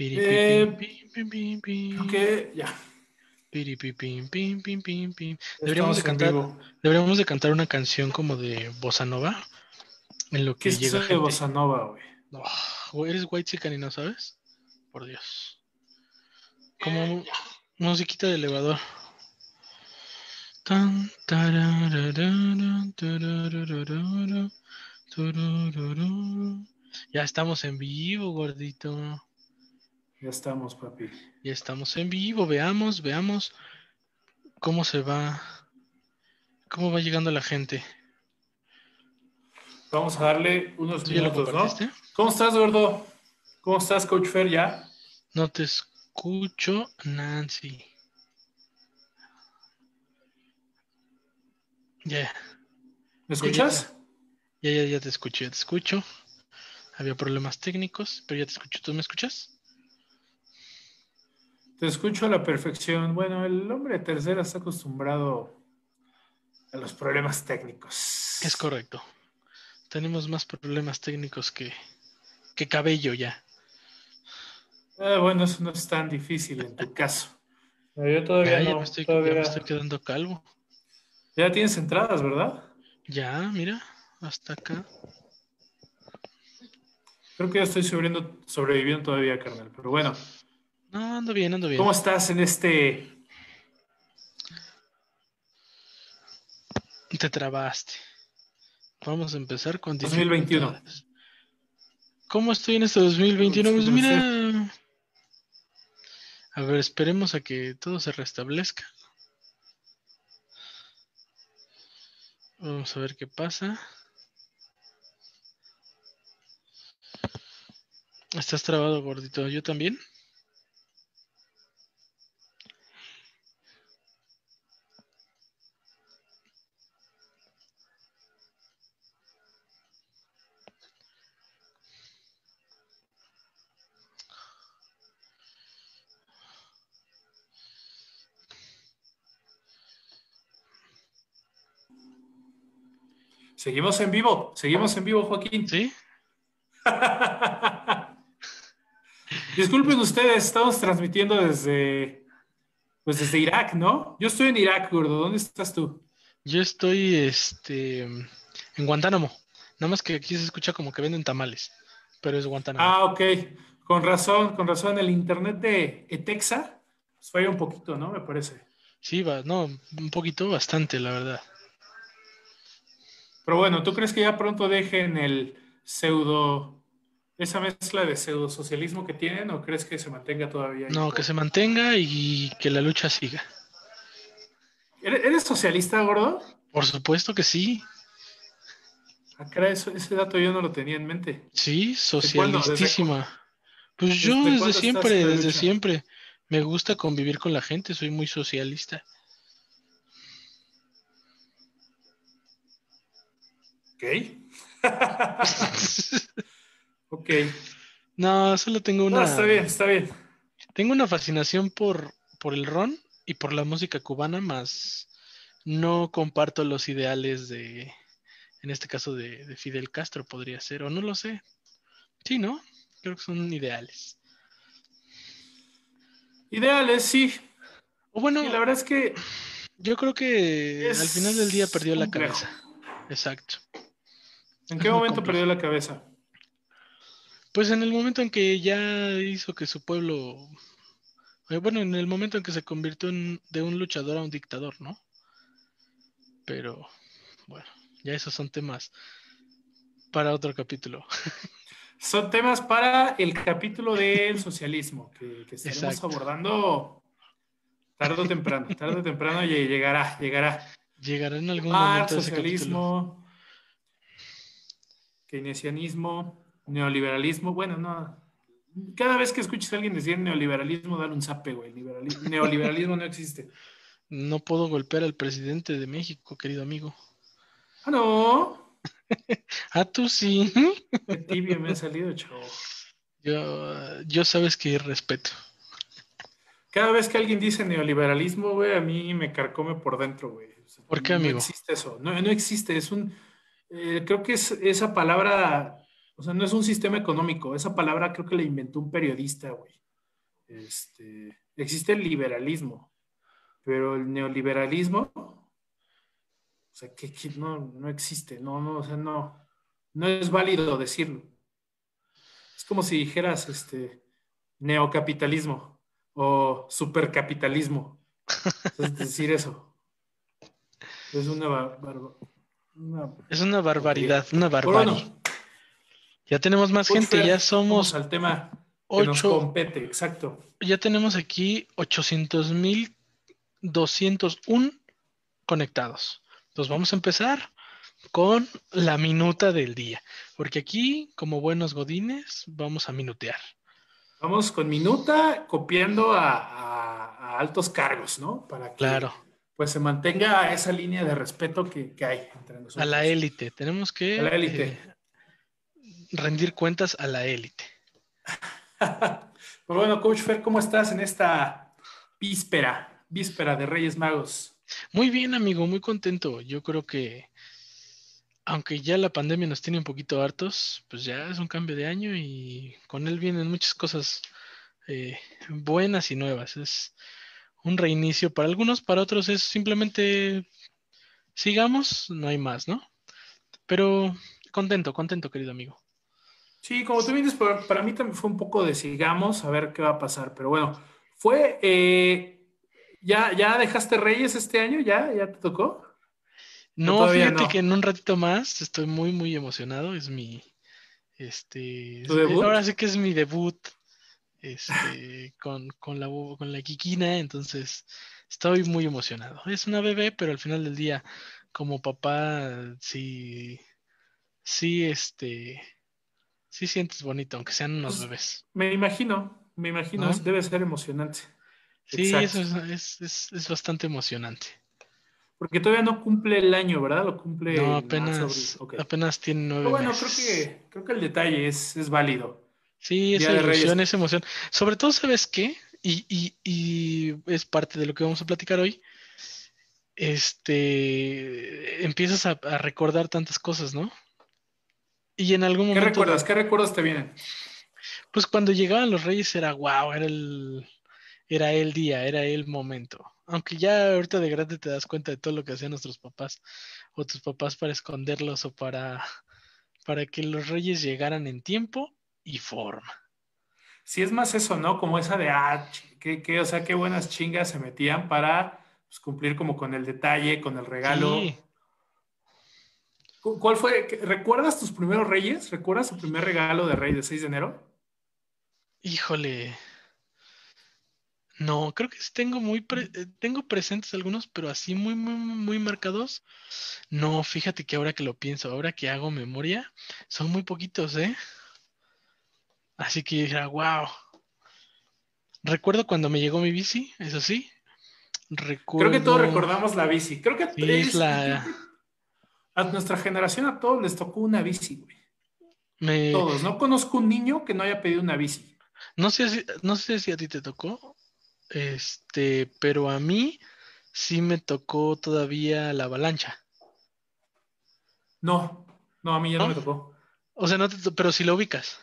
Eh, Piripipim, Ok, ya. Deberíamos de cantar, deberíamos de cantar una canción como de bossa nova en lo ¿Qué que es eso llega de gente. Bossa Nova, güey? No, güey, eres white chican y no sabes. Por Dios. Como mu- musiquita de elevador. Tan. Ya estamos en vivo, gordito. Ya estamos, papi. Ya estamos en vivo. Veamos, veamos cómo se va. Cómo va llegando la gente. Vamos a darle unos ¿Tú ya lo minutos, ¿no? ¿Cómo estás, gordo? ¿Cómo estás, Coach Fer, ya? No te escucho, Nancy. Ya, ¿Me escuchas? ya, ya, ya te escucho, ya te escucho. Había problemas técnicos, pero ya te escucho. ¿Tú me escuchas? Te escucho a la perfección. Bueno, el hombre de tercera está acostumbrado a los problemas técnicos. Es correcto. Tenemos más problemas técnicos que, que cabello ya. Ah, bueno, eso no es tan difícil en tu caso. Pero yo todavía Ya, ya no. me estoy, ya todavía- me estoy quedando calvo. Ya tienes entradas, ¿verdad? Ya, mira, hasta acá. Creo que ya estoy sobreviviendo, sobreviviendo todavía, carnal. Pero bueno, No, ando bien, ando bien. ¿cómo estás en este Te trabaste. Vamos a empezar con 2021? dificultades. ¿Cómo estoy en este 2021? Pues mira. A ver, esperemos a que todo se restablezca. Vamos a ver qué pasa. Estás trabado, gordito. ¿Yo también? Seguimos en vivo, seguimos en vivo, Joaquín. ¿Sí? Disculpen ustedes, estamos transmitiendo desde, pues desde Irak, ¿no? Yo estoy en Irak, gordo. ¿Dónde estás tú? Yo estoy este, en Guantánamo. Nada más que aquí se escucha como que venden tamales. Pero es Guantánamo. Ah, ok. Con razón, con razón. El internet de Etexa pues, falla un poquito, ¿no? Me parece. Sí, va, no, un poquito, bastante, la verdad. Pero bueno, ¿tú crees que ya pronto dejen el pseudo, esa mezcla de pseudo socialismo que tienen o crees que se mantenga todavía? ahí? No, que se mantenga y que la lucha siga. ¿Eres, socialista, gordo? Por supuesto que sí. Caray, eso- ese dato yo no lo tenía en mente. Sí, socialistísima. Pues yo ¿Desde siempre, desde siempre. Me gusta convivir con la gente, soy muy socialista. Ok. ok. No, solo tengo No, una, está bien, está bien. tengo una fascinación por, por el ron y por la música cubana, más no comparto los ideales de, en este caso de, de Fidel Castro podría ser, o no lo sé. Sí, ¿no? Creo que son ideales. Ideales, sí. O bueno, Y la verdad es que yo creo que al final del día perdió la cabeza. Exacto. ¿En qué momento complejo. perdió la cabeza? Pues en el momento en que ya hizo que su pueblo, eh, bueno, en el momento en que se convirtió en- de un luchador a un dictador, ¿no? Pero bueno, ya esos son temas para otro capítulo. Son temas para el capítulo del socialismo que, que estaremos Exacto. abordando tarde o temprano. Tarde o temprano lle- llegará, llegará. Llegará en algún Marx, momento socialismo, keynesianismo, neoliberalismo. Bueno, no. Cada vez que escuches a alguien decir neoliberalismo, dale un zape, güey. Liberali- neoliberalismo no existe. No puedo golpear al presidente de México, querido amigo. Ah, no. Ah, tú sí. Qué tibio me ha salido, chavo. Yo, yo sabes que respeto. Cada vez que alguien dice neoliberalismo, güey, a mí me carcome por dentro, güey. O sea, ¿Por qué, no amigo? existe eso. No, no existe. Es un. Eh, creo que es esa palabra. O sea, no es un sistema económico. Esa palabra creo que la inventó un periodista, güey. este, existe el liberalismo, pero el neoliberalismo, o sea, que, no, no, existe, no, no, o sea, no, no es válido decirlo. Es como si dijeras, este, neocapitalismo o supercapitalismo. Es decir, eso. Es una, es una barbaridad, una barbaridad. ya tenemos más gente, ya somos. al tema que nos compete, exacto. Ya tenemos aquí 800 mil 201 conectados. Entonces vamos a empezar con la minuta del día, porque aquí, como buenos godines, vamos a minutear. Vamos con minuta copiando a, altos cargos, ¿no? Para que claro. Pues se mantenga esa línea de respeto que, hay entre nosotros. A la élite, tenemos que eh, rendir cuentas a la élite. pues bueno, Coach Fer, ¿cómo estás en esta víspera, víspera de Reyes Magos? Muy bien, amigo, muy contento. Yo creo que aunque ya la pandemia nos tiene un poquito hartos, pues ya es un cambio de año y con él vienen muchas cosas eh, buenas y nuevas. Es un reinicio para algunos, para otros es simplemente sigamos, no hay más, ¿no? Pero contento, contento, querido amigo. Sí, como tú vienes, para mí también fue un poco de sigamos, a ver qué va a pasar. Pero bueno, fue, eh, ¿ya, ¿ya dejaste Reyes este año? ¿Ya? ¿Ya te tocó? No, fíjate que en un ratito más estoy muy, muy emocionado. Es mi, este, ahora sí que es mi debut, este, con, con, la, con la Kikina, entonces estoy muy emocionado. Es una bebé, pero al final del día, como papá, sí, sí, este, sí sientes bonito, aunque sean unos pues, bebés. Me imagino, me imagino, debe ser emocionante. Sí, eso es, es, es bastante emocionante. Porque todavía no cumple el año, ¿verdad? Lo cumple. No, apenas, apenas tiene nueve bueno, creo que, creo que el detalle es, es válido. Sí, esa ilusión, esa emoción. Sobre todo, ¿sabes qué? Y, y, y, es parte de lo que vamos a platicar hoy. Este, empiezas a, recordar tantas cosas, ¿no? Y en algún momento. ¿Qué recuerdas? ¿Qué recuerdos te vienen? Pues cuando llegaban los reyes era wow, era el, era el día, era el momento aunque ya ahorita de grande te das cuenta de todo lo que hacían nuestros papás o tus papás para esconderlos o para, para que los reyes llegaran en tiempo y forma. Sí, es más eso, ¿no? Como esa de, ah, que, o sea, qué buenas chingas se metían para pues, cumplir como con el detalle, con el regalo. ¿Cuál fue? ¿Recuerdas tus primeros reyes? ¿Recuerdas tu primer regalo de rey de 6 de enero? Híjole, no, creo que sí tengo muy eh, tengo presentes algunos, pero así muy, muy, muy marcados. No, fíjate que ahora que lo pienso, ahora que hago memoria, son muy poquitos, ¿eh? Así que dije, wow. Recuerdo cuando me llegó mi bici, eso sí. Recuerdo... Creo que todos recordamos la bici. Creo que a nuestra generación a todos les tocó una bici, güey. Todos. No conozco un niño que no haya pedido una bici. No sé si, no sé si a ti te tocó este, pero a mí sí me tocó todavía la avalancha. No, no, a mí ya no, me tocó. O sea, no pero si lo ubicas.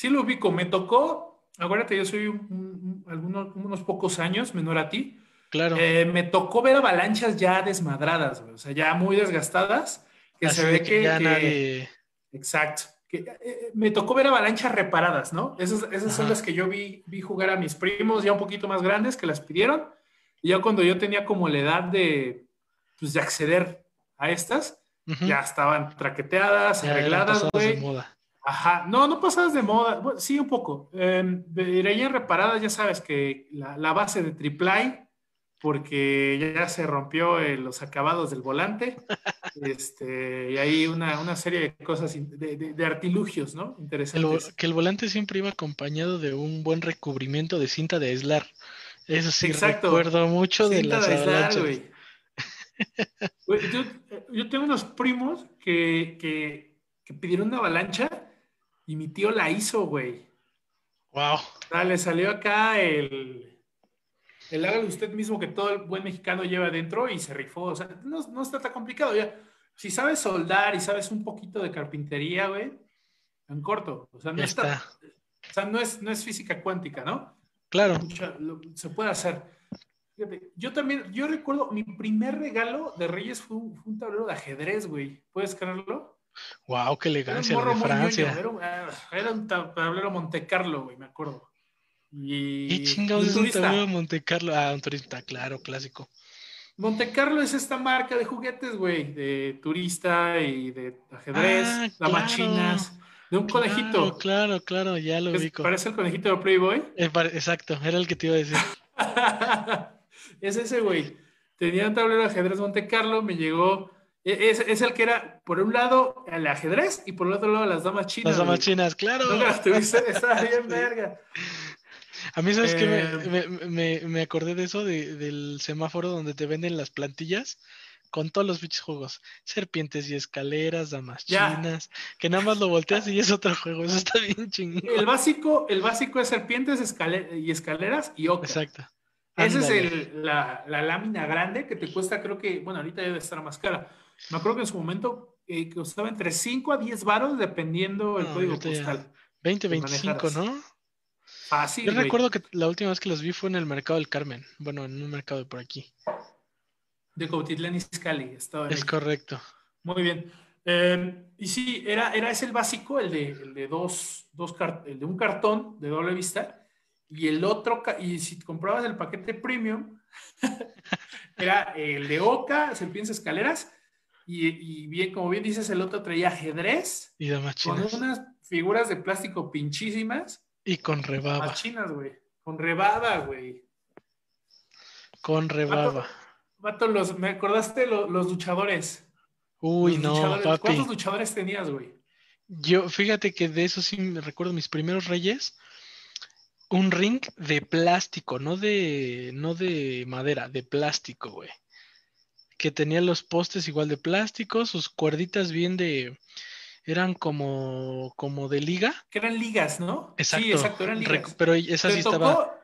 Sí lo ubico, me tocó, acuérdate, yo soy algunos, unos pocos años menor a ti. Claro. Eh, me tocó ver avalanchas ya desmadradas, o sea, ya muy desgastadas, que se ve que, ya Nadie... Exacto. Eh, eh, me tocó ver avalanchas reparadas, ¿no? Esas, esas son las que yo vi, vi jugar a mis primos ya un poquito más grandes que las pidieron. Y ya cuando yo tenía como la edad de, pues, de acceder a estas, ya estaban traqueteadas, arregladas, güey. De. Ajá, no, no pasadas de moda, sí, un poco. Eh, reparadas, ya sabes que la, la base de triple porque ya se rompió los acabados del volante, este, y hay una, serie de cosas, de, artilugios, ¿no? Interesantes. que el volante siempre iba acompañado de un buen recubrimiento de cinta de aislar. Eso sí, recuerdo mucho de las de yo, tengo unos primos que, que, pidieron una avalancha y mi tío la hizo, güey. Wow. le salió acá el, el hágalo usted mismo que todo el buen mexicano lleva adentro y se rifó. O sea, no, está tan complicado. Ya, si sabes soldar y sabes un poquito de carpintería, güey, en corto. O sea, no está. o sea, no es, no es física cuántica, ¿no? Claro. se puede hacer. yo también, yo recuerdo, mi primer regalo de Reyes fue un, tablero de ajedrez, güey. ¿Puedes creerlo? Wow, qué elegancia de Francia. Era, un tablero Monte Carlo, güey, me acuerdo. Y, ¿Qué chingados es un tablero Monte Carlo? Ah, un turista, claro, clásico. Monte Carlo es esta marca de juguetes, güey, de turista y de ajedrez, ah, machinas, de un conejito. Claro, claro, ya lo vi. ¿Parece el conejito de Playboy? Eh, exacto, era el que te iba a decir. es ese, güey. Tenía un tablero de ajedrez Monte Carlo, me llegó. E, es, es, el que era, por un lado, el ajedrez y por el otro lado, las damas chinas. Las damas chinas, claro. No, estaba bien verga. A mí, ¿sabes qué? Me, eh, me, me, acordé de eso, de, del semáforo donde te venden las plantillas con todos los bichos juegos. Serpientes y escaleras, damas chinas, que nada más lo volteas y es otro juego. Eso está bien chingón. El básico, el básico es serpientes y escaleras y. Exacto. Esa es el, la, la, lámina grande que te cuesta, creo que, bueno, ahorita debe estar más cara. Me acuerdo que en su momento eh, costaba entre 5 a 10 varos dependiendo el código postal. 20, 25, ¿no? Fácil. Yo recuerdo que la última vez que los vi fue en el mercado del Carmen. Bueno, en un mercado de por aquí. De Cautitlán Izcalli. Estaba es correcto. Muy bien. Eh, y sí, era, era ese el básico, el de, el de dos, dos el de un cartón de doble vista. Y el otro, y si comprabas el paquete premium, era el de Oca, serpientes escaleras. Y, y, bien, como bien dices, el otro traía ajedrez. Y Con unas figuras de plástico pinchísimas y con rebaba. chinas, güey. Con rebaba, güey. Con rebaba. Vato, los, me acordaste los, los luchadores. Uy, no, papi. ¿Cuántos luchadores tenías, güey? Yo, fíjate que de eso sí me recuerdo mis primeros reyes. Un ring de plástico, no de, no de madera, de plástico, güey. Que tenía los postes igual de plástico, sus cuerditas bien de, eran como, como de liga. Que eran ligas, ¿no? Exacto. Sí, exacto, eran ligas. pero esa sí estaba.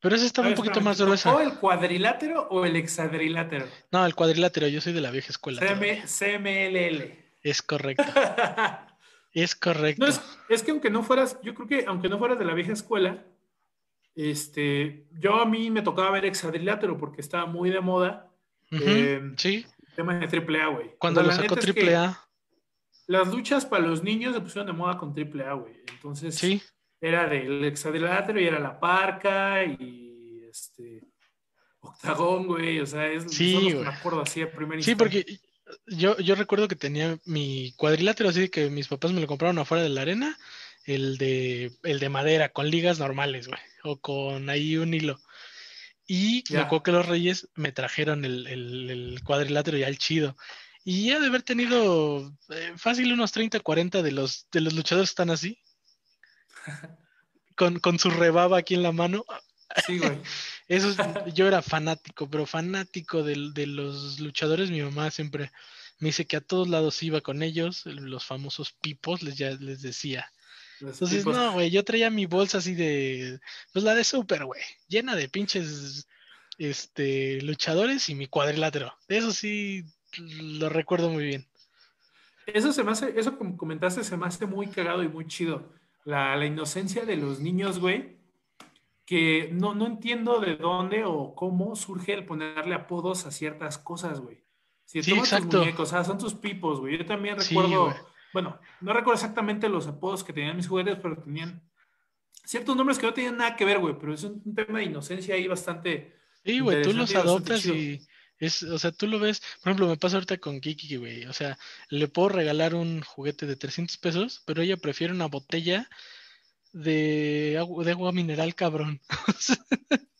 Pero esa estaba un poquito más gruesa. ¿O el cuadrilátero o el hexadrilátero? No, el cuadrilátero, yo soy de la vieja escuela. CMLL. Es correcto. es correcto. es, que aunque no fueras, yo creo que aunque no fueras de la vieja escuela, este, yo a mí me tocaba ver hexadrilátero porque estaba muy de moda. Eh, sí. Tema de AAA, güey. Cuando lo sacó AAA las duchas para los niños se pusieron de moda con triple A, güey. Entonces, sí. era del hexadrilátero y era la parca y este octagón, güey. O sea, es sí, me acuerdo así a primer Sí, porque yo, yo recuerdo que tenía mi cuadrilátero así que mis papás me lo compraron afuera de la arena, el de, el de madera, con ligas normales, güey. O con ahí un hilo. Y me acuerdo que los reyes me trajeron el, el, el cuadrilátero ya el chido. Y ya de haber tenido eh, fácil unos 30, 40 de los, de los luchadores están así. con, con su rebaba aquí en la mano. Sí, güey. Eso yo era fanático, pero fanático de, de, los luchadores. Mi mamá siempre me dice que a todos lados iba con ellos, los famosos pipos, les, ya les decía. Entonces, no, güey, yo traía mi bolsa así de, pues la de super, güey, llena de pinches, este, luchadores y mi cuadrilátero. Eso sí, lo recuerdo muy bien. Eso se me hace, eso como comentaste, se me hace muy cagado y muy chido. La, la inocencia de los niños, güey, que no, no entiendo de dónde o cómo surge el ponerle apodos a ciertas cosas, güey. Si sí, exacto. muñecos, o sea, son tus pipos, güey. Yo también recuerdo, bueno, no recuerdo exactamente los apodos que tenían mis juguetes, pero tenían ciertos nombres que no tenían nada que ver, güey, pero es un, tema de inocencia ahí bastante. Sí, güey, tú los adoptas y es, o sea, tú lo ves, por ejemplo, me pasa ahorita con Kiki, güey. O sea, le puedo regalar un juguete de 300 pesos, pero ella prefiere una botella de agua, de agua mineral, cabrón.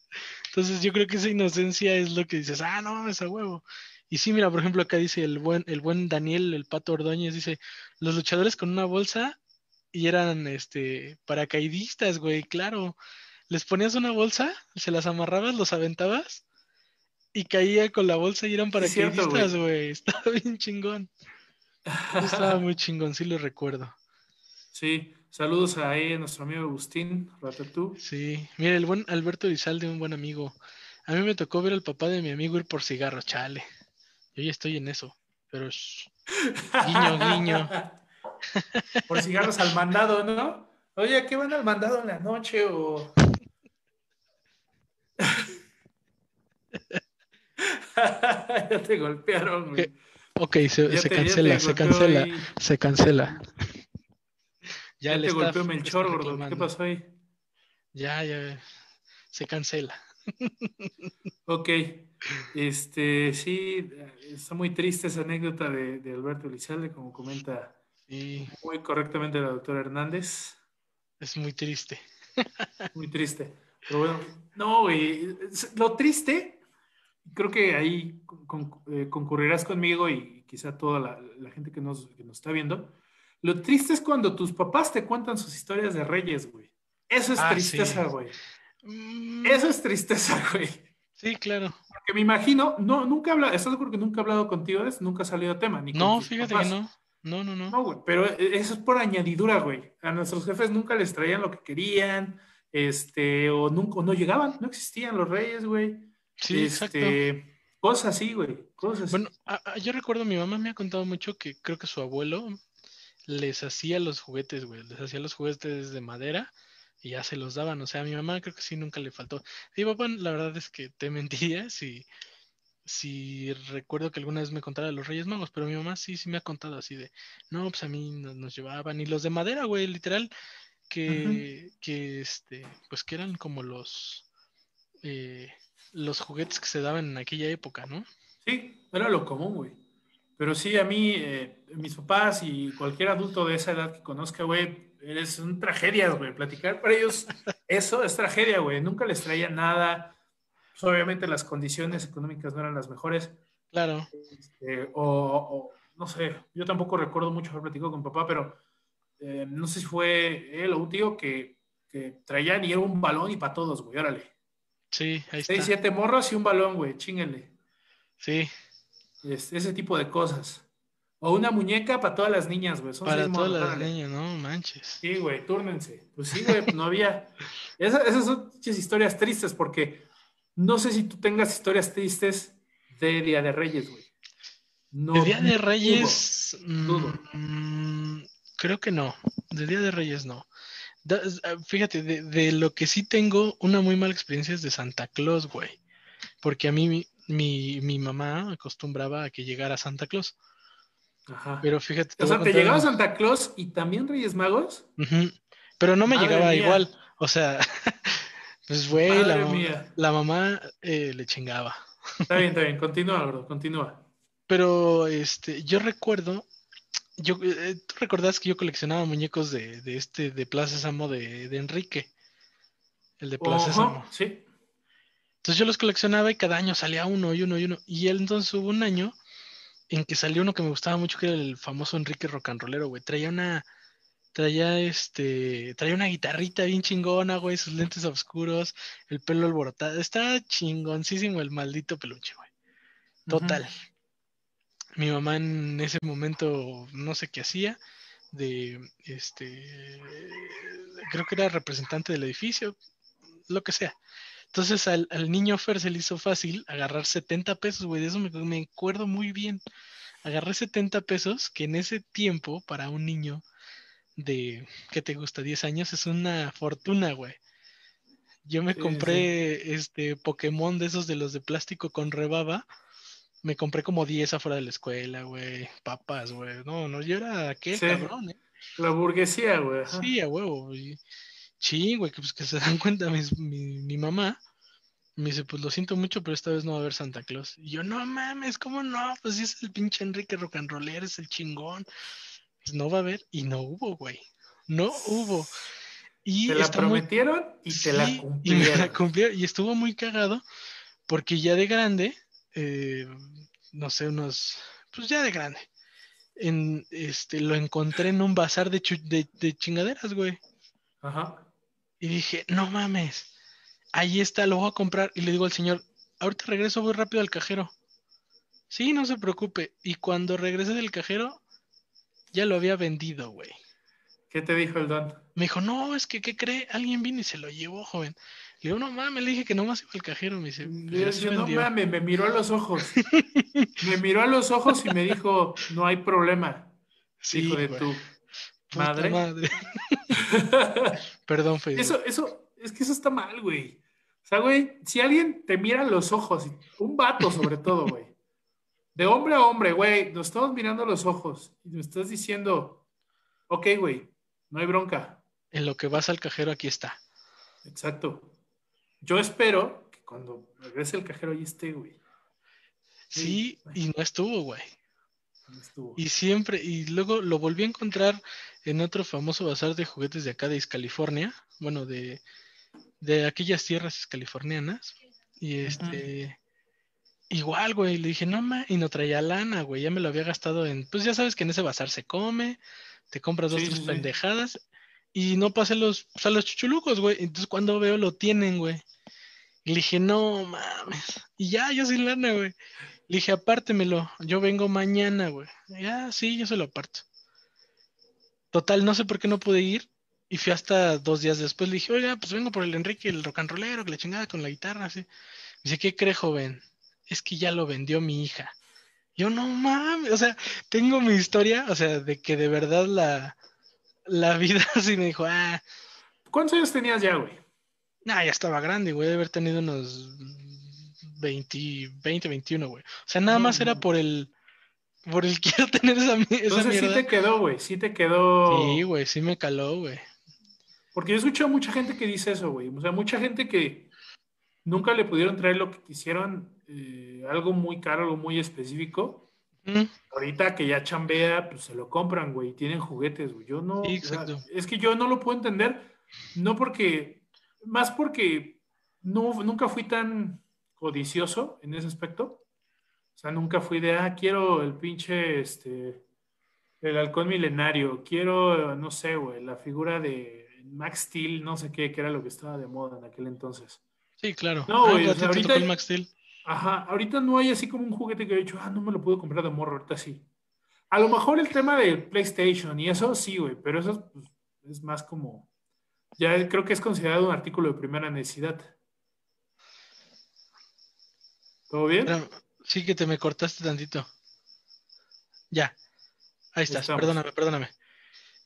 Entonces yo creo que esa inocencia es lo que dices, ah, no, es a huevo. Y sí, mira, por ejemplo, acá dice el buen, el buen Daniel, el pato Ordóñez, dice, los luchadores con una bolsa y eran este paracaidistas, güey, claro. Les ponías una bolsa, se las amarrabas, los aventabas y caía con la bolsa y eran paracaidistas, güey. Estaba bien chingón. Estaba muy chingón, sí lo recuerdo. Sí, saludos a, a nuestro amigo Agustín Ratatú. Sí, mira, el buen Alberto Rizalde, un buen amigo. A mí me tocó ver al papá de mi amigo ir por cigarros, chale. Yo ya estoy en eso, pero guiño, guiño. Por cigarros al mandado, ¿no? Oye, ¿qué van al mandado en la noche o...? ya te golpearon. Güey. Ok, se, cancela, se, cancela, se cancela, se cancela, Ya, ya le te golpeó Melchor, gordo. ¿Qué pasó ahí? Ya, ya. Se cancela. ok. Este, sí, está muy triste esa anécdota de, de Alberto Elizalde, como comenta muy correctamente la doctora Hernández. Es muy triste. muy triste. Pero bueno, no, güey. Lo triste, creo que ahí eh, concurrirás conmigo y quizá toda la, gente que nos, que nos está viendo. Lo triste es cuando tus papás te cuentan sus historias de reyes, güey. Eso es ah, tristeza, güey. Mm. Eso es tristeza, güey. Sí, claro. Porque me imagino, no, nunca habla, ¿estás seguro que nunca he hablado contigo de eso? Nunca ha salido tema. Ni no, fíjate que no. No, no, no. No, güey, pero eso es por añadidura, güey. A nuestros jefes nunca les traían lo que querían, este, o nunca, no llegaban, no existían los reyes, güey. Sí, este, exacto. Cosas así, güey, cosas Bueno, yo recuerdo, mi mamá me ha contado mucho que creo que su abuelo les hacía los juguetes, güey, les hacía los juguetes de madera y ya se los daban. O sea, a mi mamá creo que sí nunca le faltó. Y papá, la verdad es que te mentiría si, si recuerdo que alguna vez me contara de los Reyes Magos, pero mi mamá sí, sí me ha contado así de, no, pues a mí nos, llevaban, y los de madera, güey, literal, que, que este, pues que eran como los, eh, los juguetes que se daban en aquella época, ¿no? Sí, era lo común, güey. Pero sí, a mí, eh, mis papás y cualquier adulto de esa edad que conozca, güey, es un tragedia, güey. Platicar para ellos, eso es tragedia, güey. Nunca les traía nada. Pues, obviamente las condiciones económicas no eran las mejores. Claro. Este, o, no sé, yo tampoco recuerdo mucho haber platicado con papá, pero eh, no sé si fue él o un tío que, que traían y era un balón y para todos, güey, órale. Sí, ahí está. Seis, siete morros y un balón, güey, chinguenle. Sí. ese tipo de cosas. O una muñeca para todas las niñas, güey. para todas las niñas, no manches. Sí, güey, túrnense. Pues sí, güey, no había. Esas, son historias tristes porque no sé si tú tengas historias tristes de Día de Reyes, güey. de Día de Reyes. Mm, creo que no. De Día de Reyes no. Ah, fíjate, de, de, lo que sí tengo una muy mala experiencia es de Santa Claus, güey. Porque a mí mi, mi mamá acostumbraba a que llegara Santa Claus. Ajá. Pero fíjate. O sea, ¿te llegaba Santa Claus y también Reyes Magos? Pero no me llegaba igual. O sea, pues güey, la, la, mamá eh, le chingaba. Está bien, está bien. Continúa, bro, continúa. Pero este, yo recuerdo, yo, eh, tú recordás que yo coleccionaba muñecos de, de este, de Plaza Samo de, de Enrique. El de Plaza Samo. Sí. Entonces yo los coleccionaba y cada año salía uno y uno y uno. Y él entonces hubo un año en que salió uno que me gustaba mucho, que era el famoso Enrique Rocanrolero, güey. Traía una, traía este, traía una guitarrita bien chingona, güey, sus lentes oscuros, el pelo alborotado. Está chingoncísimo el maldito peluche, güey. Total. Mi mamá en ese momento no sé qué hacía, de, este, creo que era representante del edificio, lo que sea. Entonces al, niño Fer se le hizo fácil agarrar 70 pesos, güey, de eso me, acuerdo muy bien. Agarré 70 pesos, que en ese tiempo, para un niño de, ¿qué te gusta? 10 años, es una fortuna, güey. Yo me compré este Pokémon de esos de los de plástico con rebaba. Me compré como 10 afuera de la escuela, güey. Papas, güey. No, no, yo era aquel cabrón, ¿eh? La burguesía, güey. Sí, a huevo. güey. Sí, güey, que, pues, que se dan cuenta mi, mi, mamá. Me dice, pues lo siento mucho, pero esta vez no va a haber Santa Claus. Y yo, no mames, ¿cómo no? Pues si es el pinche Enrique Rock and Roller, es el chingón. Pues no va a haber. Y no hubo, güey. No hubo. Y te la prometieron y te la cumplieron. Y me la cumplieron. Y estuvo muy cagado porque ya de grande, eh, no sé, unos, pues ya de grande, en, este, lo encontré en un bazar de, de, de chingaderas, güey. Ajá. Y dije, no mames, ahí está, lo voy a comprar. Y le digo al señor, ahorita regreso, voy rápido al cajero. Sí, no se preocupe. Y cuando regresé del cajero, ya lo había vendido, güey. ¿Qué te dijo el don? Me dijo, no, es que, ¿qué cree? Alguien vino y se lo llevó, joven. Le digo, no mames, le dije que nomás iba al cajero. Me dice, yo, no mames, me miró a los ojos. me miró a los ojos y me dijo, no hay problema. Sí, hijo de tu madre. Perdón, Fede. Eso, eso, es que eso está mal, güey. O sea, güey, si alguien te mira los ojos, un vato sobre todo, güey, de hombre a hombre, güey, nos estamos mirando los ojos y me estás diciendo, ok, güey, no hay bronca. En lo que vas al cajero, aquí está. Exacto. Yo espero que cuando regrese el cajero ahí esté, güey. Sí, y no estuvo, güey. No estuvo. Y siempre, y luego lo volví a encontrar en otro famoso bazar de juguetes de acá de California, bueno, de, de aquellas tierras californianas. Y este, igual, güey, le dije, no, ma, y no traía lana, güey, ya me lo había gastado en, pues ya sabes que en ese bazar se come, te compras dos, tres pendejadas, y no pasé los, o los chuchulucos, güey. Entonces cuando veo lo tienen, güey. Y le dije, no mames. Y ya, yo sin lana, güey. Le dije, apártemelo. Yo vengo mañana, güey. Ya, sí, yo se lo aparto. Total, no sé por qué no pude ir. Y fui hasta dos días después. Le dije, oiga, pues vengo por el Enrique, el rock and rollero, que la chingada con la guitarra, así. Dice, ¿qué cree, joven? Es que ya lo vendió mi hija. Yo no mames, o sea, tengo mi historia, o sea, de que de verdad la, la vida así me dijo, ah. ¿Cuántos años tenías ya, güey? Nah, ya estaba grande, güey, de haber tenido unos 20, 20, 21, güey. O sea, nada más era por el, por el quiero tener esa, esa Entonces sí te quedó, güey, sí te quedó. Sí, güey, sí me caló, güey. Porque yo he escuchado mucha gente que dice eso, güey. O sea, mucha gente que nunca le pudieron traer lo que quisieron, eh, algo muy caro, algo muy específico. Ahorita que ya chambea, pues se lo compran, güey, tienen juguetes, güey. Yo no. es que yo no lo puedo entender, no porque, más porque no, nunca fui tan codicioso en ese aspecto. O sea, nunca fui de, ah, quiero el pinche, este, el halcón milenario, quiero, no sé, güey, la figura de Max Steel, no sé qué, que era lo que estaba de moda en aquel entonces. Sí, claro. No, güey, ah, ahorita, Max Steel. Ajá, ahorita no hay así como un juguete que he dicho, ah, no me lo puedo comprar de morro, ahorita sí. A lo mejor el tema de PlayStation y eso sí, güey, pero eso pues, es más como, ya creo que es considerado un artículo de primera necesidad. ¿Todo bien? Sí que te me cortaste tantito. Ya, ahí estás, perdóname, perdóname.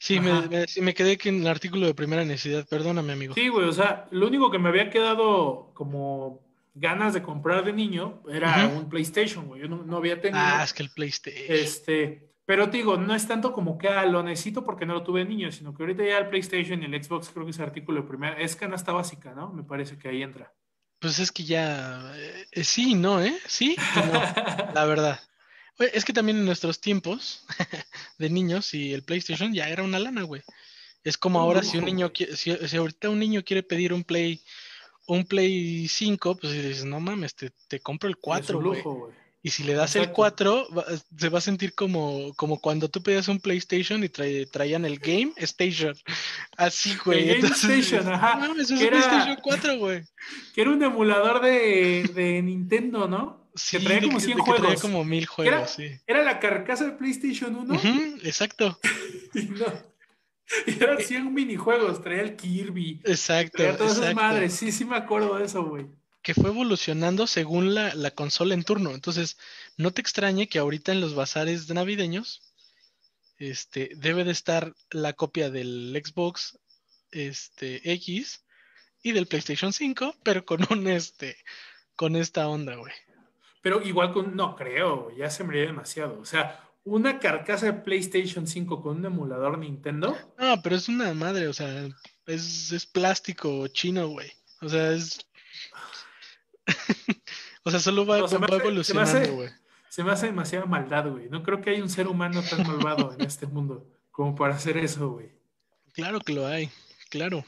Sí me, sí, me quedé en el artículo de primera necesidad, perdóname, amigo. Sí, güey, o sea, lo único que me había quedado como ganas de comprar de niño era un PlayStation, güey. Yo no, había tenido. Ah, es que el PlayStation. Este, pero te digo, no es tanto como que ah, lo necesito porque no lo tuve de niño, sino que ahorita ya el PlayStation y el Xbox creo que es artículo de primera. Es canasta básica, ¿no? Me parece que ahí entra. Pues es que ya. Eh, sí, no, ¿eh? Sí, no, la verdad. Es que también en nuestros tiempos de niños y el PlayStation ya era una lana, güey. Es como ahora si un niño, si, si ahorita un niño quiere pedir un Play un Play 5, pues dices, no mames, te, te compro el 4, güey. Y si le das el 4, se va a sentir como, como cuando tú pedías un PlayStation y traían el Game Station. Así, güey. El Game Station, ajá. No mames, es era, PlayStation 4, güey. Que era un emulador de, de Nintendo, ¿no? Sí, que traía como 100 juegos. Que traía como mil juegos, era, sí. Era la carcasa del PlayStation 1. exacto. no. Y eran 100 minijuegos, traía el Kirby. Exacto. Traía todas esas madres. Sí, sí me acuerdo de eso, güey. Que fue evolucionando según la, la, consola en turno. Entonces, no te extrañe que ahorita en los bazares navideños este, debe de estar la copia del Xbox este, X y del PlayStation 5, pero con un este, con esta onda, güey. Pero igual con, no creo, ya se me demasiado. O sea, una carcasa de PlayStation 5 con un emulador Nintendo. No, pero es una madre, o sea, es, plástico chino, güey. O sea, es. o sea, solo va, evolucionando, güey. Se me hace demasiada maldad, güey. No creo que haya un ser humano tan malvado en este mundo como para hacer eso, güey. Claro que lo hay, claro.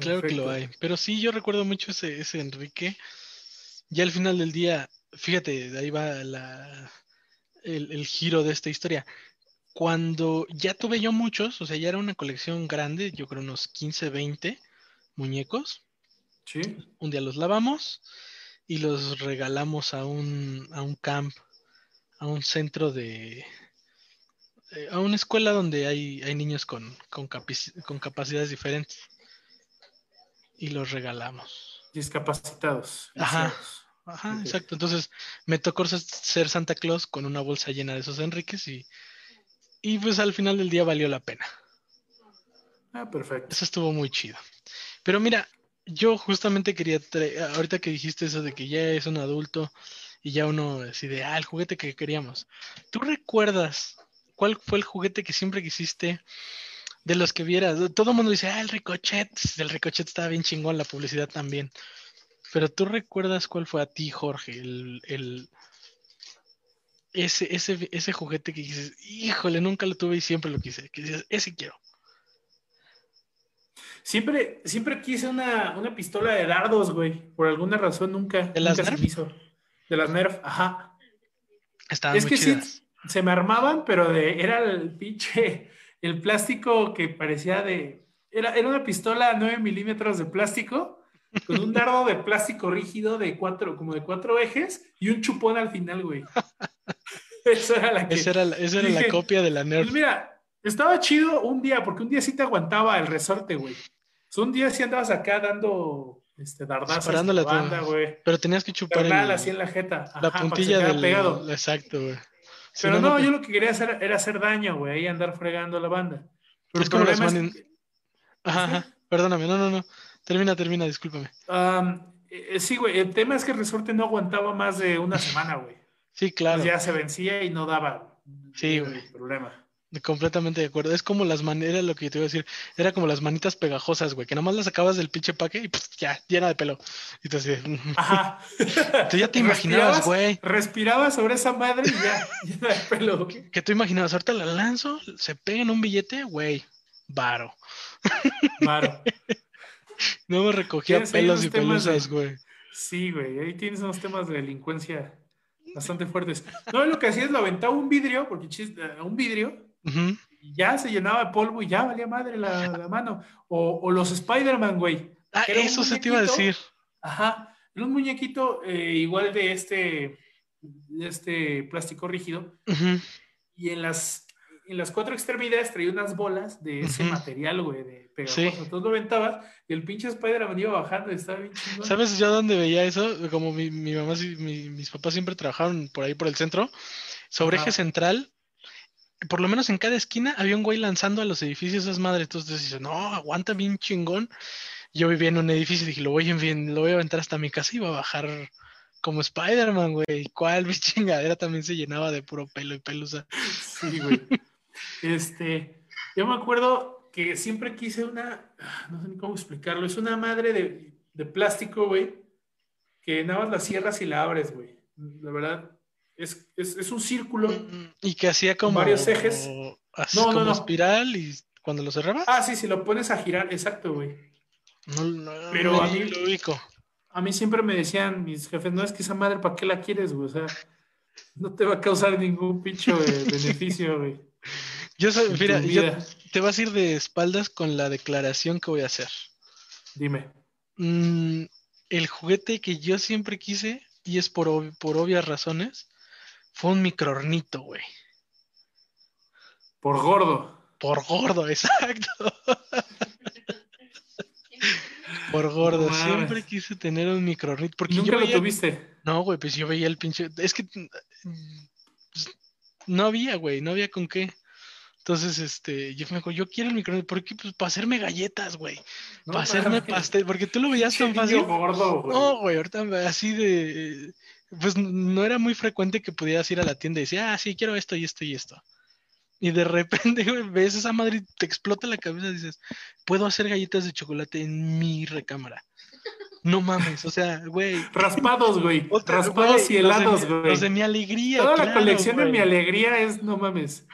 Claro que lo hay. Pero sí, yo recuerdo mucho ese, ese Enrique. Ya al final del día, fíjate, ahí va la, el, giro de esta historia. Cuando ya tuve yo muchos, o sea, ya era una colección grande, yo creo unos 15, 20 muñecos. Sí. Un día los lavamos y los regalamos a un, a un camp, a un centro de, eh, a una escuela donde hay, hay niños con, con, con, capacidades diferentes. Y los regalamos. Discapacitados. Ajá. Ajá, exacto. Entonces me tocó ser Santa Claus con una bolsa llena de esos Enriques y, y pues al final del día valió la pena. Ah, perfecto. Eso estuvo muy chido. Pero mira, yo justamente quería ahorita que dijiste eso de que ya es un adulto y ya uno decide, ah, el juguete que queríamos. ¿Tú recuerdas cuál fue el juguete que siempre quisiste de los que vieras? Todo el mundo dice, ah, el ricochet, el ricochet estaba bien chingón, la publicidad también. Pero tú recuerdas cuál fue a ti, Jorge, el, el ese, ese, ese juguete que dices, híjole, nunca lo tuve y siempre lo quise, que dices, ese quiero. Siempre, siempre quise una, una pistola de dardos, güey. Por alguna razón nunca, ¿De las se hizo. De las Nerf, ajá. Estaban es que sí, se me armaban, pero de, era el pinche, el plástico que parecía de. Era, era una pistola 9 milímetros de plástico, con un dardo de plástico rígido de cuatro, como de cuatro ejes, y un chupón al final, güey. Esa era la que. Esa era, esa era la copia de la Nerf. Pues mira, estaba chido un día, porque un día sí te aguantaba el resorte, güey. un día sí andabas acá dando este, dardazos a la banda, güey. Pero tenías que chupar el, así en la jeta. la puntilla del pegado. Exacto, güey. pero no, yo lo que quería hacer era hacer daño, güey, ahí andar fregando la banda. Pero es el problema es ajá, ajá, perdóname, no, no, no. Termina, termina, discúlpame. Eh, sí, güey, el tema es que el resorte no aguantaba más de una semana, güey. Sí, claro. ya se vencía y no daba sí, güey. problema. Completamente de acuerdo. Es como las maneras, lo que te iba a decir, era como las manitas pegajosas, güey, que nomás las sacabas del pinche paque y pues ya, llena de pelo. Y te Ajá. Tú ya te imaginabas, güey. Respirabas sobre esa madre y ya, llena de pelo. Que, tú imaginabas, ahorita la lanzo, se pega en un billete, güey, varo. Varo. no me recogía pelos y pelusas, güey. Sí, güey, ahí tienes unos temas de delincuencia bastante fuertes. No, lo que hacía es lo aventaba un vidrio, porque chiste, un vidrio, y ya se llenaba de polvo y ya valía madre la, mano. O, los Spider-Man, güey. Ah, eso se te iba a decir. Ajá, era un muñequito eh, igual de este, de este plástico rígido. Y en las, en las cuatro extremidades traía unas bolas de ese material, güey, de pegajoso. Entonces lo aventabas y el pinche Spider-Man iba bajando y estaba bien chingón. ¿Sabes yo dónde veía eso? Como mi, mi mamá y mis papás siempre trabajaron por ahí por el centro, sobre eje central por lo menos en cada esquina había un güey lanzando a los edificios esas madres. Entonces dice, no, aguanta bien chingón. Yo vivía en un edificio y dije, lo voy, en, lo voy a aventar hasta mi casa y iba a bajar como Spider-Man, güey. ¿Cuál mi chingadera también se llenaba de puro pelo y pelusa? Sí, güey. este, yo me acuerdo que siempre quise una, no sé ni cómo explicarlo, es una madre de, de plástico, güey, que nada más la cierras y la abres, güey. La verdad, es, es, es un círculo. Y que hacía como. Varios ejes. no, como no, espiral y cuando lo cerraba. Ah, sí, si lo pones a girar, exacto, güey. No, Pero a mí lo ubico. A mí siempre me decían mis jefes, no es que esa madre, ¿para qué la quieres, güey? O sea, no te va a causar ningún pincho beneficio, güey. Yo soy, mira, te vas a ir de espaldas con la declaración que voy a hacer. Dime. Mm, el juguete que yo siempre quise, y es por, por obvias razones, fue un microornito, güey. Por gordo. Por gordo, exacto. Por gordo. Siempre quise tener un microornito. Porque ¿Nunca lo tuviste? No, güey, pues yo veía el pinche. Es que pues, no había, güey, no había con qué. Entonces, este, yo me dijo, yo quiero el microondas, ¿por qué? Pues para hacerme galletas, güey. para hacerme pastel, porque tú lo veías tan fácil. Gordo, güey. No, güey, ahorita así de pues no era muy frecuente que pudieras ir a la tienda y decir, ah, sí, quiero esto y esto y esto. Y de repente ves esa madre y te explota la cabeza y dices, puedo hacer galletas de chocolate en mi recámara. No mames, o sea, güey. Raspados, güey. Raspados y helados, güey. Los de mi alegría. Toda la colección de mi alegría es, no mames.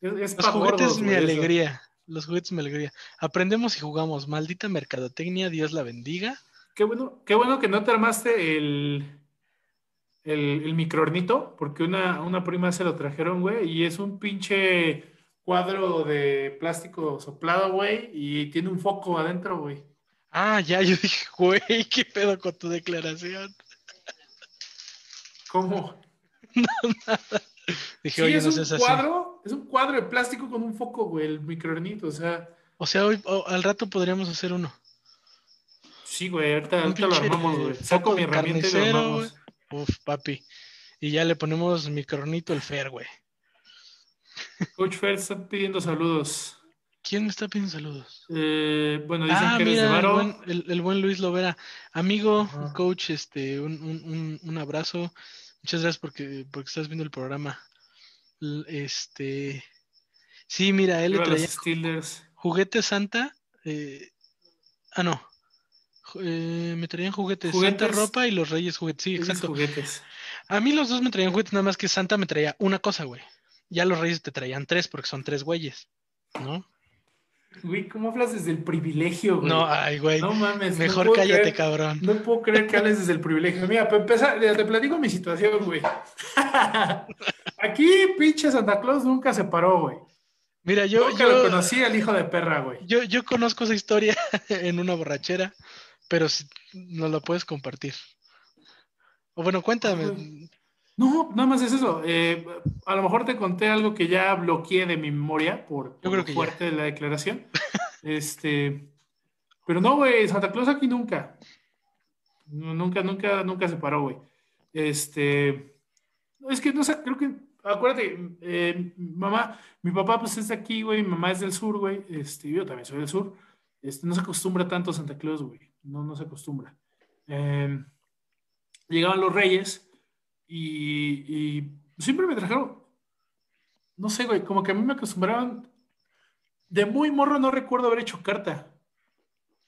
Es, Los juguetes mi alegría. Los juguetes mi alegría. Aprendemos y jugamos. Maldita mercadotecnia, Dios la bendiga. Qué bueno, qué bueno que no te armaste el, el, el microornito, porque una, una prima se lo trajeron, güey, y es un pinche cuadro de plástico soplado, güey, y tiene un foco adentro, güey. Ah, ya, yo dije, güey, ¿qué pedo con tu declaración? ¿Cómo? no, nada. Dije, oye, es no un cuadro, es un cuadro de plástico con un foco, güey, el microornito, o sea. O sea, hoy al rato podríamos hacer uno. Sí, güey, ahorita, ahorita lo armamos, güey. Saco mi herramienta y lo armamos. Uf, papi. Y ya le ponemos micronito el Fer, güey. Coach Fer está pidiendo saludos. ¿Quién me está pidiendo saludos? Eh, bueno, dicen ah, que mira, el, buen, el, buen, Luis Lovera. Amigo, coach, este, un, un, un, abrazo. Muchas gracias porque, porque estás viendo el programa. Este. Sí, mira, él le traía juguete Santa. Eh, ah, no. Eh, me traían juguetes, Santa ropa y los Reyes juguetes. Sí, exacto. Juguetes. A mí los dos me traían juguetes, nada más que Santa me traía una cosa, güey. Ya los Reyes te traían tres porque son tres güeyes, ¿no? Güey, ¿cómo hablas desde el privilegio, güey? No, ay, güey. No mames. Mejor cállate, cabrón. No puedo creer que hables desde el privilegio. Mira, para empezar, te platico mi situación, güey. Aquí, pinche Santa Claus nunca se paró, güey. Mira, yo. Nunca lo conocí al hijo de perra, güey. Yo, yo conozco esa historia en una borrachera, pero si no la puedes compartir. O bueno, cuéntame. No, nada más es eso. Eh, a lo mejor te conté algo que ya bloqueé de mi memoria por, por fuerte de la declaración. este, pero no, güey, Santa Claus aquí nunca. Nunca, nunca, nunca se paró, güey. Este, es que no sé, creo que, acuérdate, eh, mamá, mi papá pues es de aquí, güey, mi mamá es del sur, güey. Este, yo también soy del sur. Este, no se acostumbra tanto a Santa Claus, güey. No, no se acostumbra. Em, llegaban los reyes y, siempre me trajeron, no sé, güey, como que a mí me acostumbraban, de muy morro no recuerdo haber hecho carta.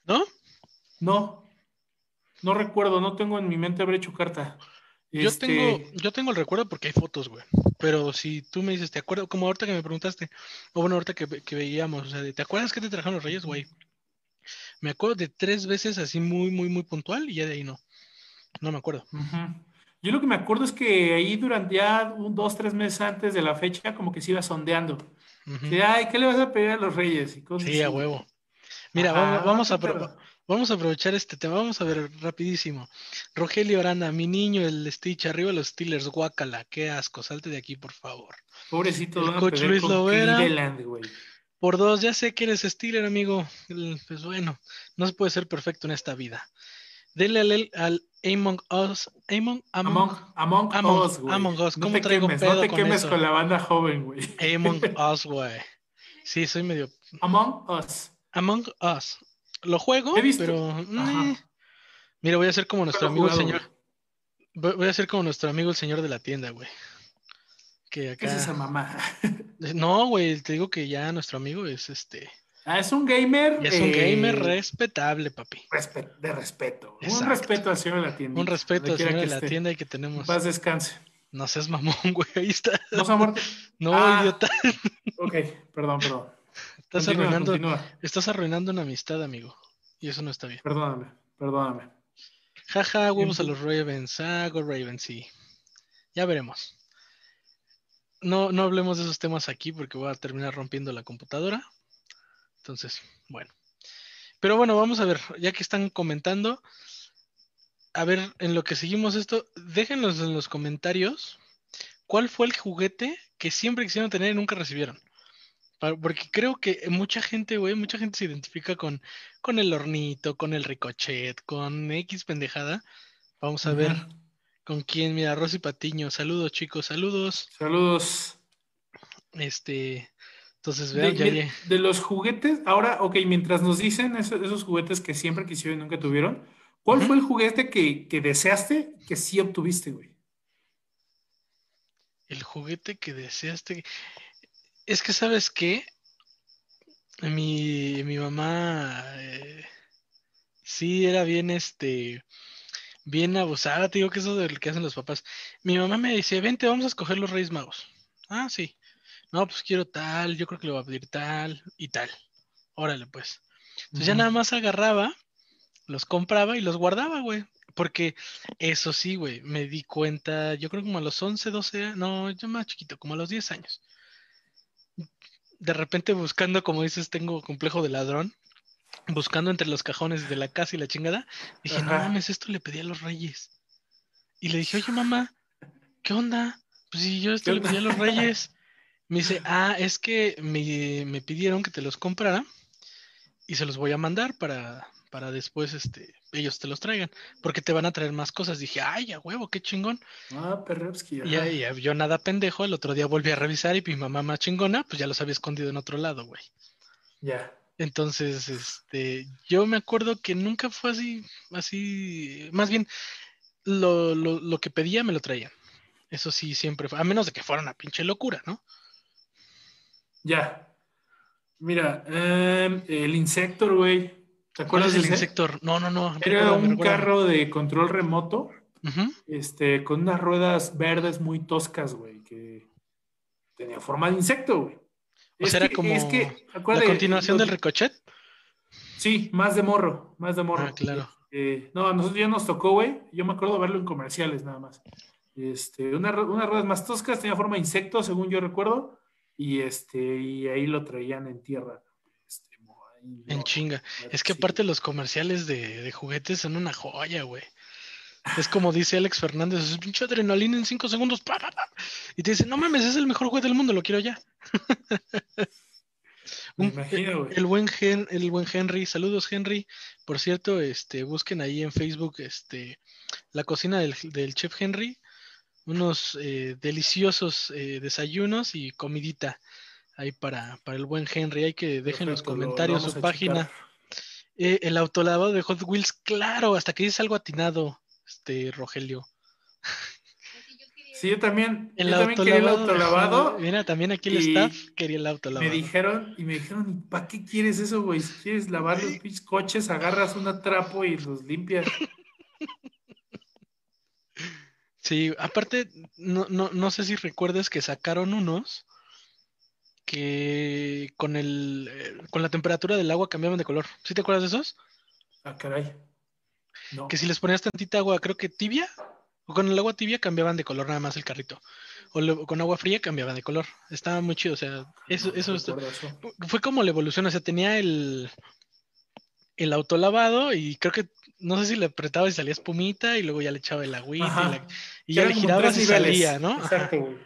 ¿No? No, no recuerdo, no tengo en mi mente haber hecho carta. Yo este tengo, yo tengo el recuerdo porque hay fotos, güey. Pero si tú me dices, ¿te acuerdas? Como ahorita que me preguntaste, o bueno, ahorita que, veíamos, o sea, ¿te acuerdas que te trajeron los reyes, güey? Me acuerdo de tres veces así muy, muy, muy puntual y ya de ahí no. No me acuerdo. Yo lo que me acuerdo es que ahí durante ya un, dos, tres meses antes de la fecha, como que se iba sondeando. ay, ¿qué le vas a pedir a los reyes? Y sí, a huevo. Mira, vamos, a vamos a aprovechar este tema. Vamos a ver rapidísimo. Rogelio Arana, mi niño, el Stitch, arriba los Steelers, guácala, qué asco, salte de aquí, por favor. Pobrecito, el coach Luis Lovera. Por dos, ya sé que eres Steeler, amigo. Pues bueno, no se puede ser perfecto en esta vida. Dele al, al Among Us. Among, among, among, among Us, güey. Among Us. ¿Cómo no traigo quemes, pedo No te con quemes con la banda joven, güey. Among Us, güey. Sí, soy medio. Among Us. Among Us. Lo juego, pero. Eh. Mira, voy a ser como nuestro amigo el señor. Voy a ser como nuestro amigo el señor de la tienda, güey. Que acá... ¿Qué es esa mamá? no, güey, te digo que ya nuestro amigo es este. Ah, es un gamer. es un gamer eh, respetable, papi. de respeto. Un respeto al señor de la tienda. Un respeto al señor de la tienda y que tenemos. Paz descanse. No seas mamón, güey. Ahí está. ¿No se muerto? No, ah, idiota. Ok, perdón, perdón. Estás arruinando, estás arruinando una amistad, amigo. Y eso no está bien. Perdóname, perdóname. Jaja, huevos a los Ravens. Hago Ravens, sí. Ya veremos. No, no hablemos de esos temas aquí porque voy a terminar rompiendo la computadora. Entonces, bueno. Pero bueno, vamos a ver, ya que están comentando, a ver, en lo que seguimos esto, déjenos en los comentarios cuál fue el juguete que siempre quisieron tener y nunca recibieron. Porque creo que mucha gente, güey, mucha gente se identifica con, con el hornito, con el ricochet, con X pendejada. Vamos a ver con quién. Mira, Rosy Patiño. Saludos, chicos, saludos. Saludos. Este, entonces, vean, de, de, los juguetes, ahora, ok, mientras nos dicen esos, juguetes que siempre quisieron y nunca tuvieron, ¿cuál fue el juguete que, deseaste que sí obtuviste, güey? El juguete que deseaste. Es que, ¿sabes qué? Mi, mi mamá eh, sí era bien, este, bien abusada. Te digo que eso es lo que hacen los papás. Mi mamá me decía, vente, vamos a escoger los Reyes Magos. Ah, sí no, pues quiero tal, yo creo que le voy a pedir tal y tal. Órale, pues. Entonces ya nada más agarraba, los compraba y los guardaba, güey. Porque eso sí, güey, me di cuenta, yo creo como a los 11, 12, no, yo más chiquito, como a los 10 años. De repente buscando, como dices, tengo complejo de ladrón, buscando entre los cajones de la casa y la chingada, dije, no mames, esto le pedí a los reyes. Y le dije, oye mamá, ¿qué onda? Pues si yo esto le pedí a los reyes. Me dice, ah, es que me, pidieron que te los comprara y se los voy a mandar para, para después este, ellos te los traigan, porque te van a traer más cosas. Dije, ay, a huevo, qué chingón. Ah, Perrevsky. Y, y, yo nada pendejo, el otro día volví a revisar y mi mamá más chingona, pues ya los había escondido en otro lado, güey. Ya. Entonces, este, yo me acuerdo que nunca fue así, así, más bien, lo, lo, lo que pedía me lo traían. Eso sí, siempre fue, a menos de que fuera una pinche locura, ¿no? Ya. Mira, em, el Insector, güey. ¿Te acuerdas del Insector? No, no, no. Era un carro de control remoto, este, con unas ruedas verdes muy toscas, güey, que tenía forma de insecto, güey. O sea, era como la continuación del Ricochet. Sí, más de morro, más de morro. Ah, claro. Eh, no, a nosotros ya nos tocó, güey. Yo me acuerdo verlo en comerciales nada más. Este, unas ruedas más toscas, tenía forma de insecto, según yo recuerdo, y este, y ahí lo traían en tierra. Este, en chinga. Es que aparte los comerciales de, juguetes son una joya, güey. Es como dice Alex Fernández, es pinche adrenalina en cinco segundos. Y te dice, no mames, es el mejor juguete del mundo, lo quiero ya. el, buen el buen Henry, saludos Henry. Por cierto, este, busquen ahí en Facebook este, la cocina del, del chef Henry unos eh, deliciosos eh, desayunos y comidita ahí para, para el buen Henry. Hay que dejen en los comentarios su página. Eh, el autolavado de Hot Wheels, claro, hasta que dice algo atinado, este Rogelio. Sí, yo también, yo también quería el autolavado. Mira, también aquí el staff quería el autolavado. Me dijeron, y me dijeron, ¿para qué quieres eso, güey? Si quieres lavar los coches, agarras un trapo y los limpias. Sí, aparte, no, no, no sé si recuerdas que sacaron unos que con el eh, con la temperatura del agua cambiaban de color. ¿Sí te acuerdas de esos? Ah, caray. Que si les ponías tantita agua, creo que tibia, o con el agua tibia cambiaban de color nada más el carrito. O con agua fría cambiaban de color. Estaba muy chido, o sea, eso, eso, fue como la evolución, o sea, tenía el el autolavado y creo que no sé si le apretaba y salía espumita y luego ya le echaba el agüita y, ya le girabas y salía, ¿no? Exacto,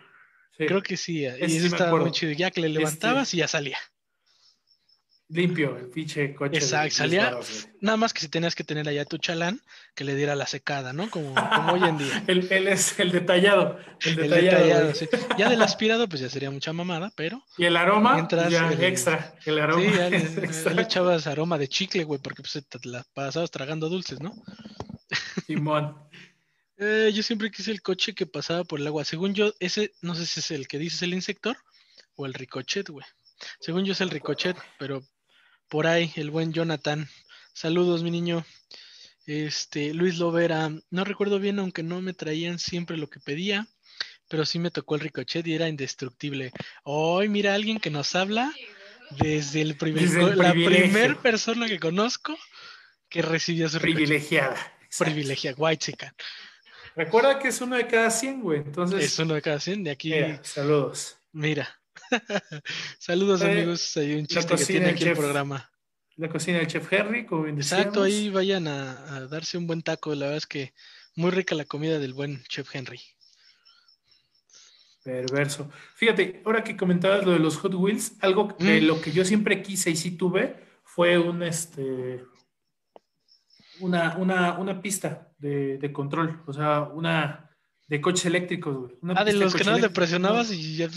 Creo que sí, y eso estaba muy chido. Ya que le levantabas este y ya salía. Limpio, el pinche coche. Exacto, salía. nada más que si tenías que tener allá tu chalán que le diera la secada, ¿no? Como, como hoy en día. Él es el detallado. El detallado. sí. Ya del aspirado, pues ya sería mucha mamada, pero. Y el aroma, ya extra. El aroma. Sí, ya le, echabas aroma de chicle, güey, porque pues te la pasabas tragando dulces, ¿no? Simón. eh, yo siempre quise el coche que pasaba por el agua. Según yo, ese, no sé si es el que dices el insector o el ricochet, güey. Según yo es el ricochet, pero por ahí, el buen Jonathan. Saludos, mi niño. Este, Luis Lovera, no recuerdo bien, aunque no me traían siempre lo que pedía, pero sí me tocó el ricochet y era indestructible. Hoy, mira, alguien que nos habla desde el primer, la primera persona que conozco que recibió su privilegiada. Privilegiada, white chica. Recuerda que es uno de cada 100, güey. Entonces. Es uno de cada 100. De aquí. saludos. Mira, Saludos eh, amigos, hay un chiste que tiene aquí el programa. La cocina del chef Henry, como bien Exacto, ahí vayan a, darse un buen taco, la verdad es que muy rica la comida del buen chef Henry. Perverso. Fíjate, ahora que comentabas lo de los Hot Wheels, algo de mm. lo que yo siempre quise y sí tuve fue un este una, una, una pista de, de control, o sea, una de coches eléctricos, ah, de los que no le presionabas y ya.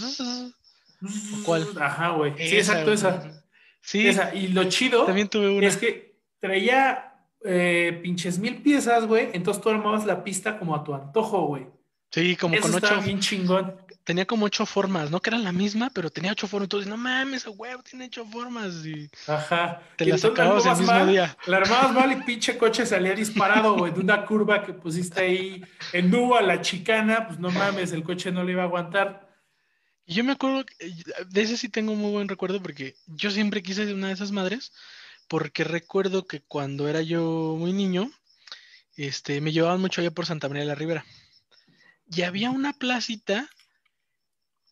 ¿Cuál? Ajá, güey. Sí, exacto, esa. Sí. Esa. Y lo chido También tuve una. es que traía eh, pinches mil piezas, güey. Entonces tú armabas la pista como a tu antojo, güey. Sí, como con ocho. bien chingón. Tenía como ocho formas, no que eran la misma, pero tenía ocho formas. Entonces, no mames, güey, tiene ocho formas. Y Ajá. Te las acababas el mismo mal, día. La armabas mal y pinche coche salía disparado, güey, de una curva que pusiste ahí en nubo a la chicana. Pues no mames, el coche no le iba a aguantar. Yo me acuerdo, eh, de ese sí tengo muy buen recuerdo porque yo siempre quise una de esas madres, porque recuerdo que cuando era yo muy niño, este, me llevaban mucho allá por Santa María de la Ribera. Y había una placita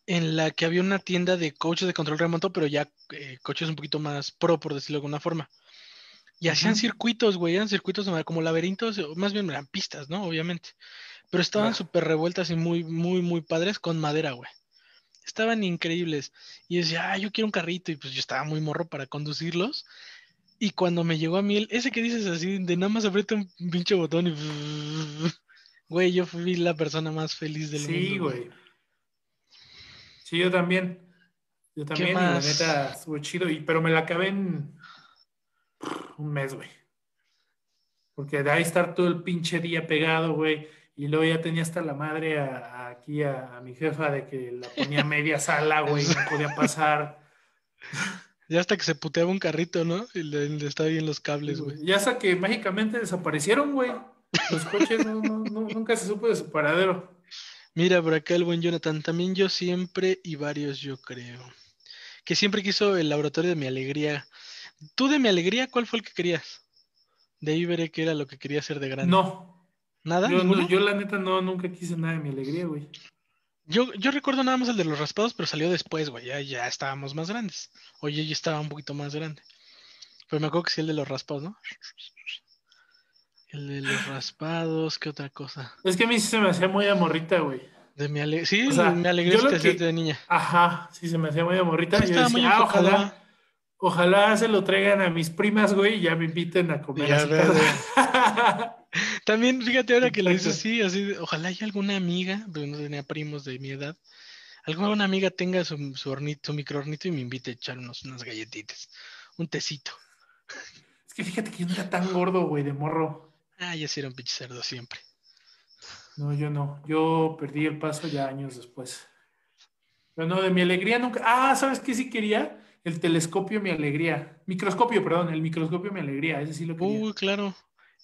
en la que había una tienda de coches de control remoto, pero ya eh, coches un poquito más pro, por decirlo de alguna forma. Y hacían circuitos, güey, eran circuitos como laberintos, más bien eran pistas, ¿no? Obviamente. Pero estaban súper revueltas y muy, muy, muy padres con madera, güey estaban increíbles. Y decía, ah, yo quiero un carrito, y pues yo estaba muy morro para conducirlos. Y cuando me llegó a mí, ese que dices así, de nada más aprieta un pinche botón y. Güey, yo fui la persona más feliz del mundo. Sí, güey. Sí, yo también. Yo también, la neta estuvo chido, y, pero me la acabé en un mes, güey. Porque de ahí estar todo el pinche día pegado, güey. Y luego ya tenía hasta la madre aquí a, mi jefa de que la ponía media sala, güey, no podía pasar. Ya hasta que se puteaba un carrito, ¿no? Y le, estaba bien los cables, güey. Ya hasta que mágicamente desaparecieron, güey. Los coches nunca se supo de su paradero. Mira, por acá el buen Jonathan, también yo siempre y varios yo creo. Que siempre quiso el laboratorio de mi alegría. ¿Tú de mi alegría cuál fue el que querías? De ahí veré qué era lo que quería hacer de grande. No, ¿Nada? Yo, la neta no, nunca quise nada de mi alegría, güey. Yo, yo recuerdo nada más el de los raspados, pero salió después, güey. Ya, ya estábamos más grandes. Oye, yo estaba un poquito más grande. Pero me acuerdo que sí el de los raspados, ¿no? El de los raspados, ¿qué otra cosa? Es que a mí sí se me hacía muy amorrita, güey. De mi alegría. Sí, me alegría que... de niña. Ajá, sí se me hacía muy amorrita. Yo decía, muy ah, ojalá, ojalá se lo traigan a mis primas, güey, y ya me inviten a comer. Ya, También, fíjate ahora que lo dices así, así, ojalá haya alguna amiga, pero no tenía primos de mi edad, alguna amiga tenga su, su hornito, su microhornito y me invite a echar unos, unas galletitas, un tecito. Es que fíjate que yo no era tan gordo, güey, de morro. Ah, ya sí era un pinche cerdo siempre. No, yo no. Yo perdí el paso ya años después. Pero no, de mi alegría nunca. Ah, ¿sabes qué sí quería? El telescopio, mi alegría. Microscopio, perdón, el microscopio, mi alegría. Ese sí lo quería. Uy, claro.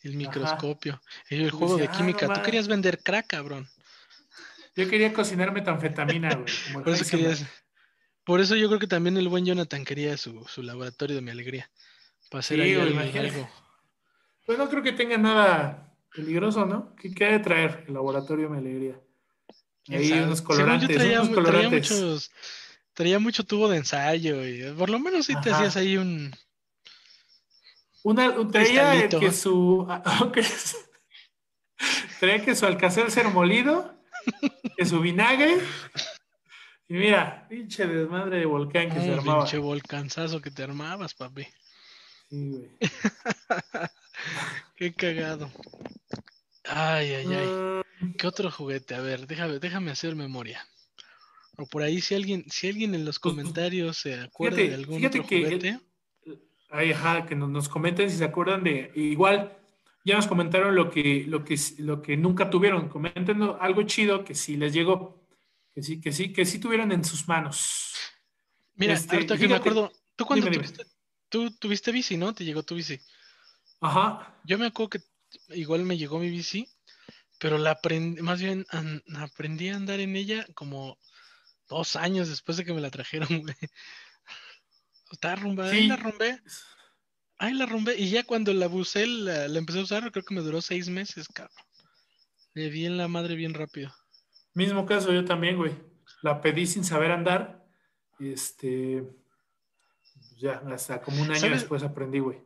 El microscopio. El juego de química. Tú querías vender crack, cabrón. Yo quería cocinar metanfetamina, güey. por, eso por eso yo creo que también el buen Jonathan quería su, laboratorio de mi alegría. Para hacer ahí algo, Pues no creo que tenga nada peligroso, ¿no? ¿Qué, qué de traer el laboratorio de mi alegría? Ahí unos colorantes, traía, unos colorantes. Traía, muchos, traía mucho tubo de ensayo y por lo menos sí te hacías ahí un una, traía que su. traía que su alcacer ser molido, que su vinagre. Y mira, pinche desmadre de volcán que se armaba. Pinche volcanzazo que te armabas, papi. Sí, güey. Qué cagado. Ay, ay, ay. Ah. ¿Qué otro juguete? A ver, déjame, déjame hacer memoria. O por ahí, si alguien, si alguien en los pues, pues, comentarios se acuerda de algún otro juguete que nos, comenten si se acuerdan de, igual, ya nos comentaron lo que, lo que, lo que nunca tuvieron, comenten algo chido que sí les llegó, que sí, que sí, que sí tuvieron en sus manos. Mira, este, ahorita que me acuerdo, tú cuando tuviste, tú tuviste bici, ¿no? Te llegó tu bici. Ajá. Yo me acuerdo que igual me llegó mi bici, pero la aprendí, más bien aprendí a andar en ella como dos años después de que me la trajeron, güey. Estaba rumba, ahí la rumbé. Ahí la rumbé. Y ya cuando la busé, la, empecé a usar, creo que me duró seis meses, cabrón. Le di en la madre bien rápido. Mismo caso, yo también, güey. La pedí sin saber andar. Este. Ya, hasta como un año después aprendí, güey.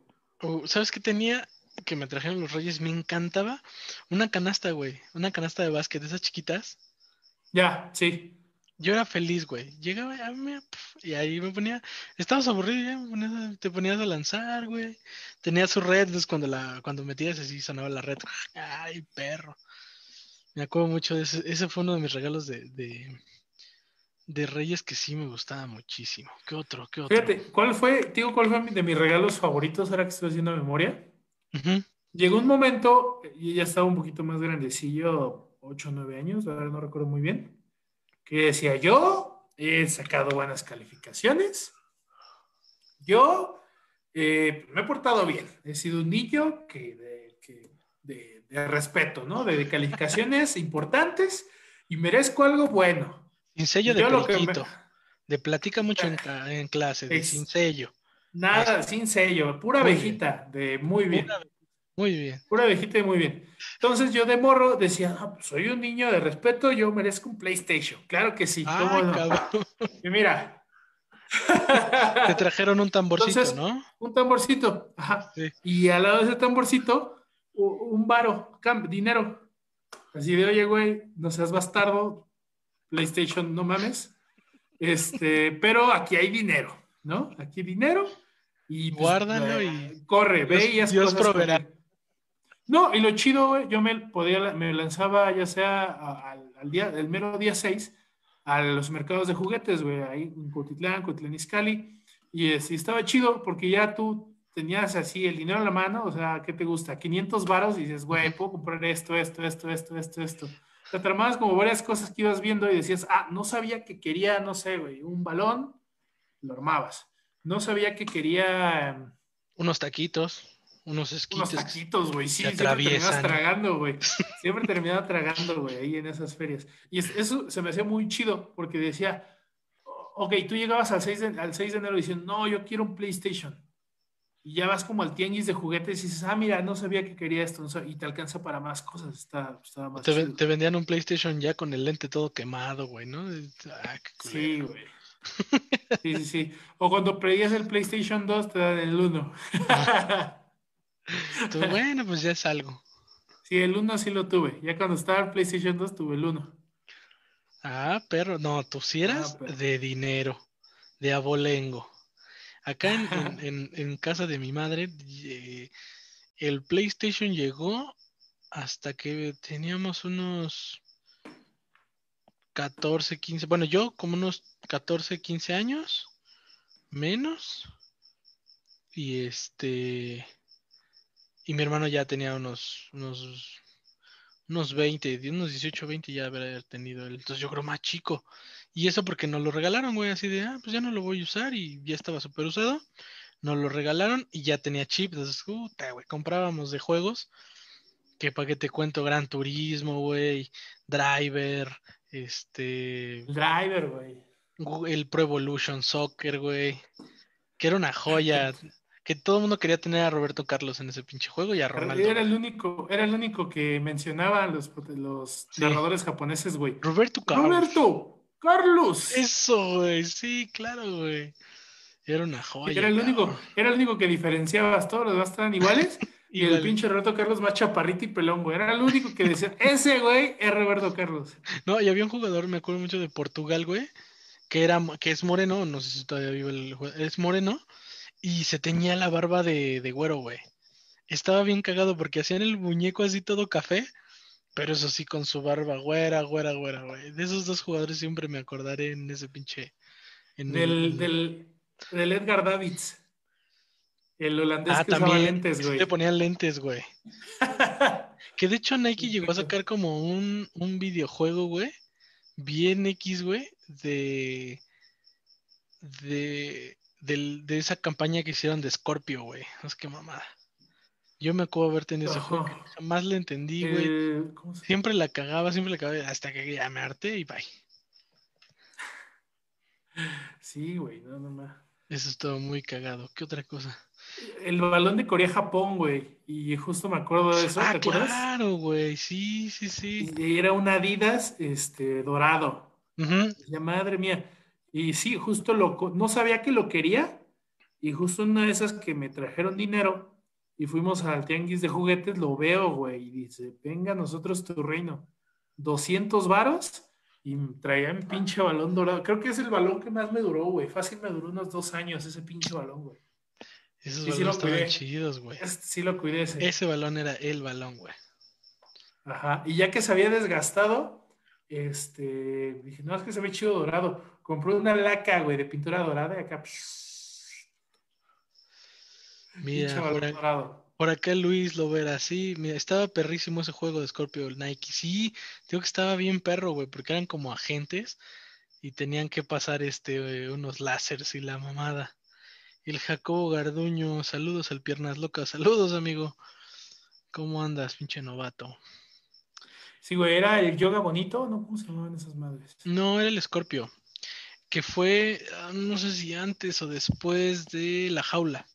¿Sabes qué tenía? Que me trajeron los reyes, me encantaba. Una canasta, güey. Una canasta de básquet, esas chiquitas. Ya, sí. Yo era feliz, güey. Llegaba y ahí me ponía, estabas aburrido, te ponías a lanzar, güey. Tenía su red, entonces cuando la, cuando metías así sonaba la red. Ay, perro. Me acuerdo mucho de ese, ese fue uno de mis regalos de, de, Reyes que sí me gustaba muchísimo. ¿Qué otro? ¿Qué otro? Fíjate, ¿cuál fue, digo, cuál fue de mis regalos favoritos ahora que estoy haciendo memoria? Llegó un momento, y ya estaba un poquito más grandecillo, 8 o 9 años, ahora no recuerdo muy bien que decía, yo he sacado buenas calificaciones, yo eh, me he portado bien, he sido un niño que de, respeto, ¿no? De, calificaciones importantes y merezco algo bueno. Sin sello de platiquito. De platica mucho en, clase, de sin sello. Nada, sin sello, pura abejita, de muy bien. Muy bien. Pura abejita y muy bien. Entonces yo de morro decía, pues soy un niño de respeto, yo merezco un PlayStation. Claro que sí. Y mira. Te trajeron un tamborcito, ¿no? Un tamborcito. Ajá. Y al lado de ese tamborcito, un varo, dinero. Así de, oye, güey, no seas bastardo. PlayStation, no mames. Este, pero aquí hay dinero, ¿no? Aquí hay dinero. Y pues, Guárdalo y corre, ve y haz Dios proveerá. No, y lo chido, güey, yo me podía, me lanzaba ya sea al, día, el mero día 6, a los mercados de juguetes, güey, ahí en Cotitlán, Cotitlán y, y estaba chido porque ya tú tenías así el dinero en la mano, o sea, ¿qué te gusta? 500 varos y dices, güey, puedo comprar esto, esto, esto, esto, esto, esto. Te armabas como varias cosas que ibas viendo y decías, ah, no sabía que quería, no sé, güey, un balón, lo armabas. No sabía que quería... Em, Unos taquitos unos esquites. Unos taquitos, güey. Sí, siempre terminabas tragando, güey. Siempre terminaba tragando, güey, ahí en esas ferias. Y eso se me hacía muy chido porque decía, ok, tú llegabas al 6 de, al 6 de enero diciendo, no, yo quiero un PlayStation. Y ya vas como al tianguis de juguetes y dices, ah, mira, no sabía que quería esto. y te alcanza para más cosas. Está, más te, te, vendían un PlayStation ya con el lente todo quemado, güey, ¿no? Ah, sí, güey. Sí, sí, sí. O cuando pedías el PlayStation 2, te dan el 1. bueno, pues ya es algo. Sí, el 1 sí lo tuve. Ya cuando estaba el PlayStation 2 tuve el 1. Ah, perro. No, tú sí eras ah, de dinero, de abolengo. Acá en, casa de mi madre, eh, el PlayStation llegó hasta que teníamos unos 14, 15, bueno, yo como unos 14, 15 años, menos. Y este, y mi hermano ya tenía unos, unos, unos 20, unos 18, 20 ya haber tenido él. Entonces yo creo más chico. Y eso porque nos lo regalaron, güey, así de, ah, pues ya no lo voy a usar y ya estaba súper usado. Nos lo regalaron y ya tenía chip. Entonces, puta, güey, comprábamos de juegos. Que para que te cuento, Gran Turismo, güey, Driver, este... Driver, güey. El Pro Evolution Soccer, güey. Que era una joya que todo el mundo quería tener a Roberto Carlos en ese pinche juego y a Ronaldo. Era el único, era el único que mencionaba los, los narradores japoneses, güey. Roberto Carlos. Roberto Carlos. Eso, güey, sí, claro, güey. Era una joya. Era el único, era el único que diferenciabas, todos los demás estaban iguales. y el pinche Roberto Carlos más chaparrito y pelón, güey. Era el único que decía, ese güey es Roberto Carlos. No, y había un jugador, me acuerdo mucho de Portugal, güey, que era, que es moreno, no sé si todavía vive el es moreno, y se teñía la barba de, de güero, güey. Estaba bien cagado porque hacían el muñeco así todo café, pero eso sí con su barba güera, güera, güera, güey. De esos dos jugadores siempre me acordaré en ese pinche. En del, del, del, Edgar Davids. El holandés ah, que también, lentes, güey. Le ponían lentes, güey. que de hecho Nike llegó a sacar como un, un videojuego, güey. Bien X, güey. De. De de esa campaña que hicieron de Scorpio, güey. Es que mamada. Yo me acuerdo haber tenido ese juego, jamás le entendí, güey. Eh, siempre la cagaba, siempre la cagaba, hasta que ya me harté y bye. Sí, güey, no, no, no. Eso es todo muy cagado. ¿Qué otra cosa? El balón de Corea-Japón, güey. Y justo me acuerdo de eso. Ah, claro, güey. Sí, sí, sí. Y era un Adidas este, dorado. Ya madre mía. Y sí, justo lo, no sabía que lo quería. Y justo una de esas que me trajeron dinero y fuimos al tianguis de juguetes, lo veo, güey, y dice, venga, nosotros tu reino. 200 varos y traía mi pinche balón dorado. Creo que es el balón que más me duró, güey. Fácil me duró unos dos años ese pinche balón, güey. Esos balones estaban chidos, güey. Sí lo cuidé ese. Ese balón era el balón, güey. Ajá. Y ya que se había desgastado, este, dije, no, es que se ve chido dorado. Compró una laca, güey, de pintura dorada y acá. Mira, por, acá Luis lo verá, sí, mira, estaba perrísimo ese juego de Scorpio Nike. Sí, digo que estaba bien perro, güey, porque eran como agentes y tenían que pasar este unos láseres y la mamada. El Jacobo Garduño, saludos al Piernas Locas, saludos amigo. ¿Cómo andas, pinche novato? Sí, güey, ¿era el yoga bonito? ¿No? ¿Cómo se llamaban esas madres? No, era el Scorpio. Que fue, ah, no sé si antes o después de la jaula.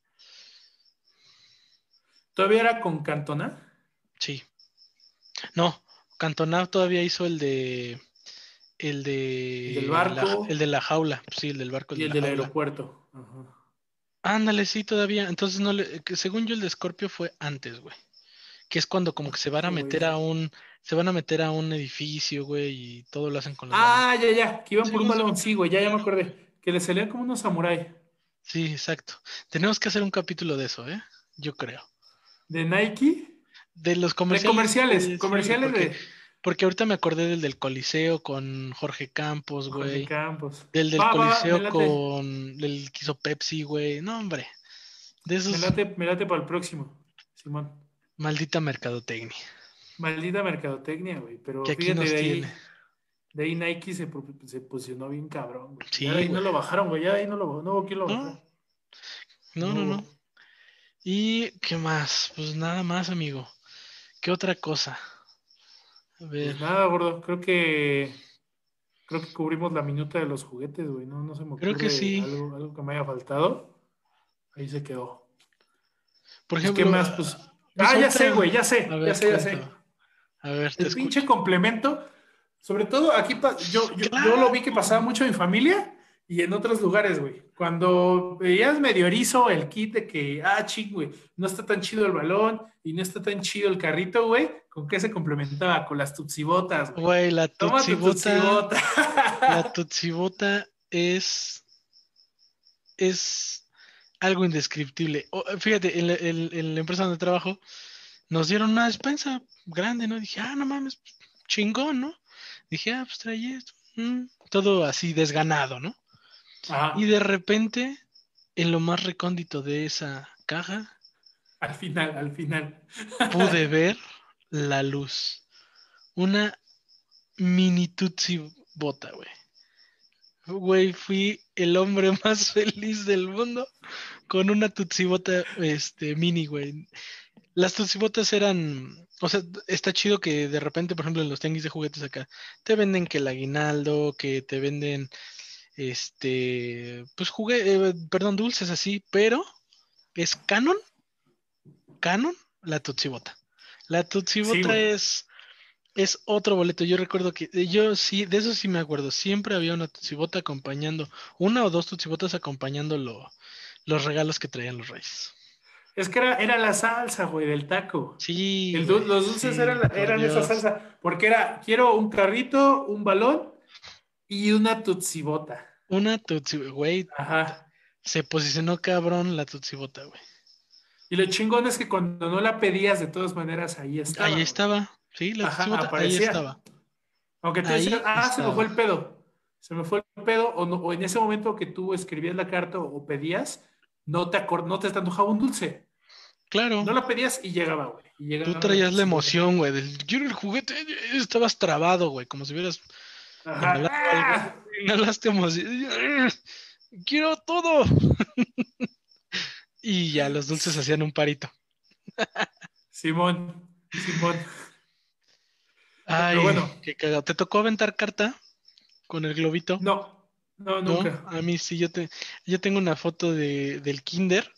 ¿Todavía era con Cantona? Sí. No, Cantona todavía hizo el de. El de. ¿El barco? el de la jaula, sí, el del barco. y el del aeropuerto. Ándale, sí, todavía. Entonces, no le, según yo, el de Scorpio fue antes, güey que es cuando como que se van a meter a un se van a meter a un edificio, güey, y todo lo hacen con los Ah, ya, ya, que iban por un balón, sí, güey, ya, ya me acordé, que le salían como unos samuráis. Sí, exacto. Tenemos que hacer un capítulo de eso, ¿eh? Yo creo. ¿De Nike? De los comerciales. De comerciales, comerciales de... porque ahorita me acordé del del Coliseo con Jorge Campos, güey. Jorge Campos. Del del Coliseo con el que hizo Pepsi, güey. No, hombre. De esos... Me late, me late para el próximo, Simón. Maldita mercadotecnia. Maldita mercadotecnia, güey. Pero que aquí nos de tiene. ahí, de ahí Nike se, se posicionó bien cabrón, güey. Sí, ya de ahí no lo bajaron, güey. Ya de ahí no lo no hubo quien lo No. bajara. No, no, no. ¿Y qué más? Pues nada más, amigo. ¿Qué otra cosa? A ver. Pues nada, gordo. Creo que creo que cubrimos la minuta de los juguetes, güey. No, no se me ocurre Creo que sí. algo, algo que me haya faltado. Ahí se quedó. Por Pues, ejemplo. ¿Qué más? Pues, pues ah, ya sé, güey, ya sé, ver, ya sé, ya sé. A ver, te El escucho. pinche complemento, sobre todo aquí, yo, yo, Claro. yo lo vi que pasaba mucho en familia y en otros lugares, güey. Cuando veías medio erizo el kit de que, ah, ching, güey, no está tan chido el balón y no está tan chido el carrito, güey, ¿con qué se complementaba? Con las tutsibotas, güey. Güey, la Toma tu tutsibota. tutsibota. La tutsibota es. Es algo indescriptible. O, fíjate, en la, en- en la empresa donde trabajo nos dieron una despensa grande, ¿no? Dije, ah, no mames, chingón, ¿no? Dije, ah, pues trae esto. mm, Todo así desganado, ¿no? Ajá, Y de repente, en lo más recóndito de esa caja, al final, al final. pude ver la luz. Una mini Tutsi bota, güey. Güey, fui el hombre más feliz del mundo con una Tutsi bota este, mini, güey. Las Tutsi botas eran, o sea, está chido que de repente, por ejemplo, en los tianguis de juguetes acá, te venden que el aguinaldo, que te venden, este, pues jugué, eh, perdón, dulces así, pero es canon, canon, la Tutsi bota. La Tutsi Sí, bota güey. es, es otro boleto. Yo recuerdo que, eh, yo sí, de eso sí me acuerdo. Siempre había una Tutsi bota acompañando, una o dos Tutsi botas acompañando lo- los regalos que traían los reyes. Es que era, era la salsa, güey, del taco. Sí. El los dulces sí, eran, eran esa salsa, porque era, quiero un carrito, un balón y una tutsibota. Una Tutsi, güey, Ajá. se posicionó cabrón la Tutsi bota, güey. Y lo chingón es que cuando no la pedías, de todas maneras, ahí estaba. Ahí estaba, sí, la Ajá, bota, ahí aparecía. estaba. Aunque tú decías, ah, se me fue el pedo. Se me fue el pedo, o, no- o en ese momento que tú escribías la carta o, pedías, no te, no te antojaba un dulce. Claro. No la pedías y llegaba, güey. Tú traías la emoción, güey, del quiero el juguete, estabas trabado, güey, como si hubieras inhalaste emoción. Quiero todo. y ya los dulces hacían un parito. Simón, Simón. Ay, bueno. qué cagado. ¿Te tocó aventar carta con el globito? No, no, ¿No? nunca. A mí sí, yo, te, yo tengo una foto de, del kinder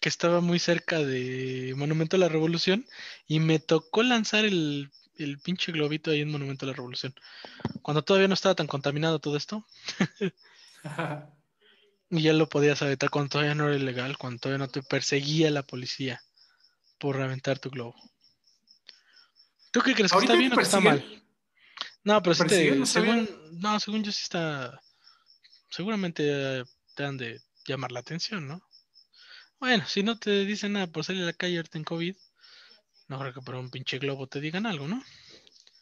que estaba muy cerca de Monumento a la Revolución y me tocó lanzar el, el pinche globito ahí en Monumento a la Revolución. Cuando todavía no estaba tan contaminado todo esto y ya lo podías aventar cuando todavía no era ilegal, cuando todavía no te perseguía la policía por aventar tu globo. ¿Tú qué crees? ¿Que ¿Ahorita está bien o que está mal? No, pero sí te. No según, no, según yo sí está, seguramente eh, te han de llamar la atención, ¿no? Bueno, si no te dicen nada por salir a la calle ahorita en COVID, no creo que por un pinche globo te digan algo, ¿no?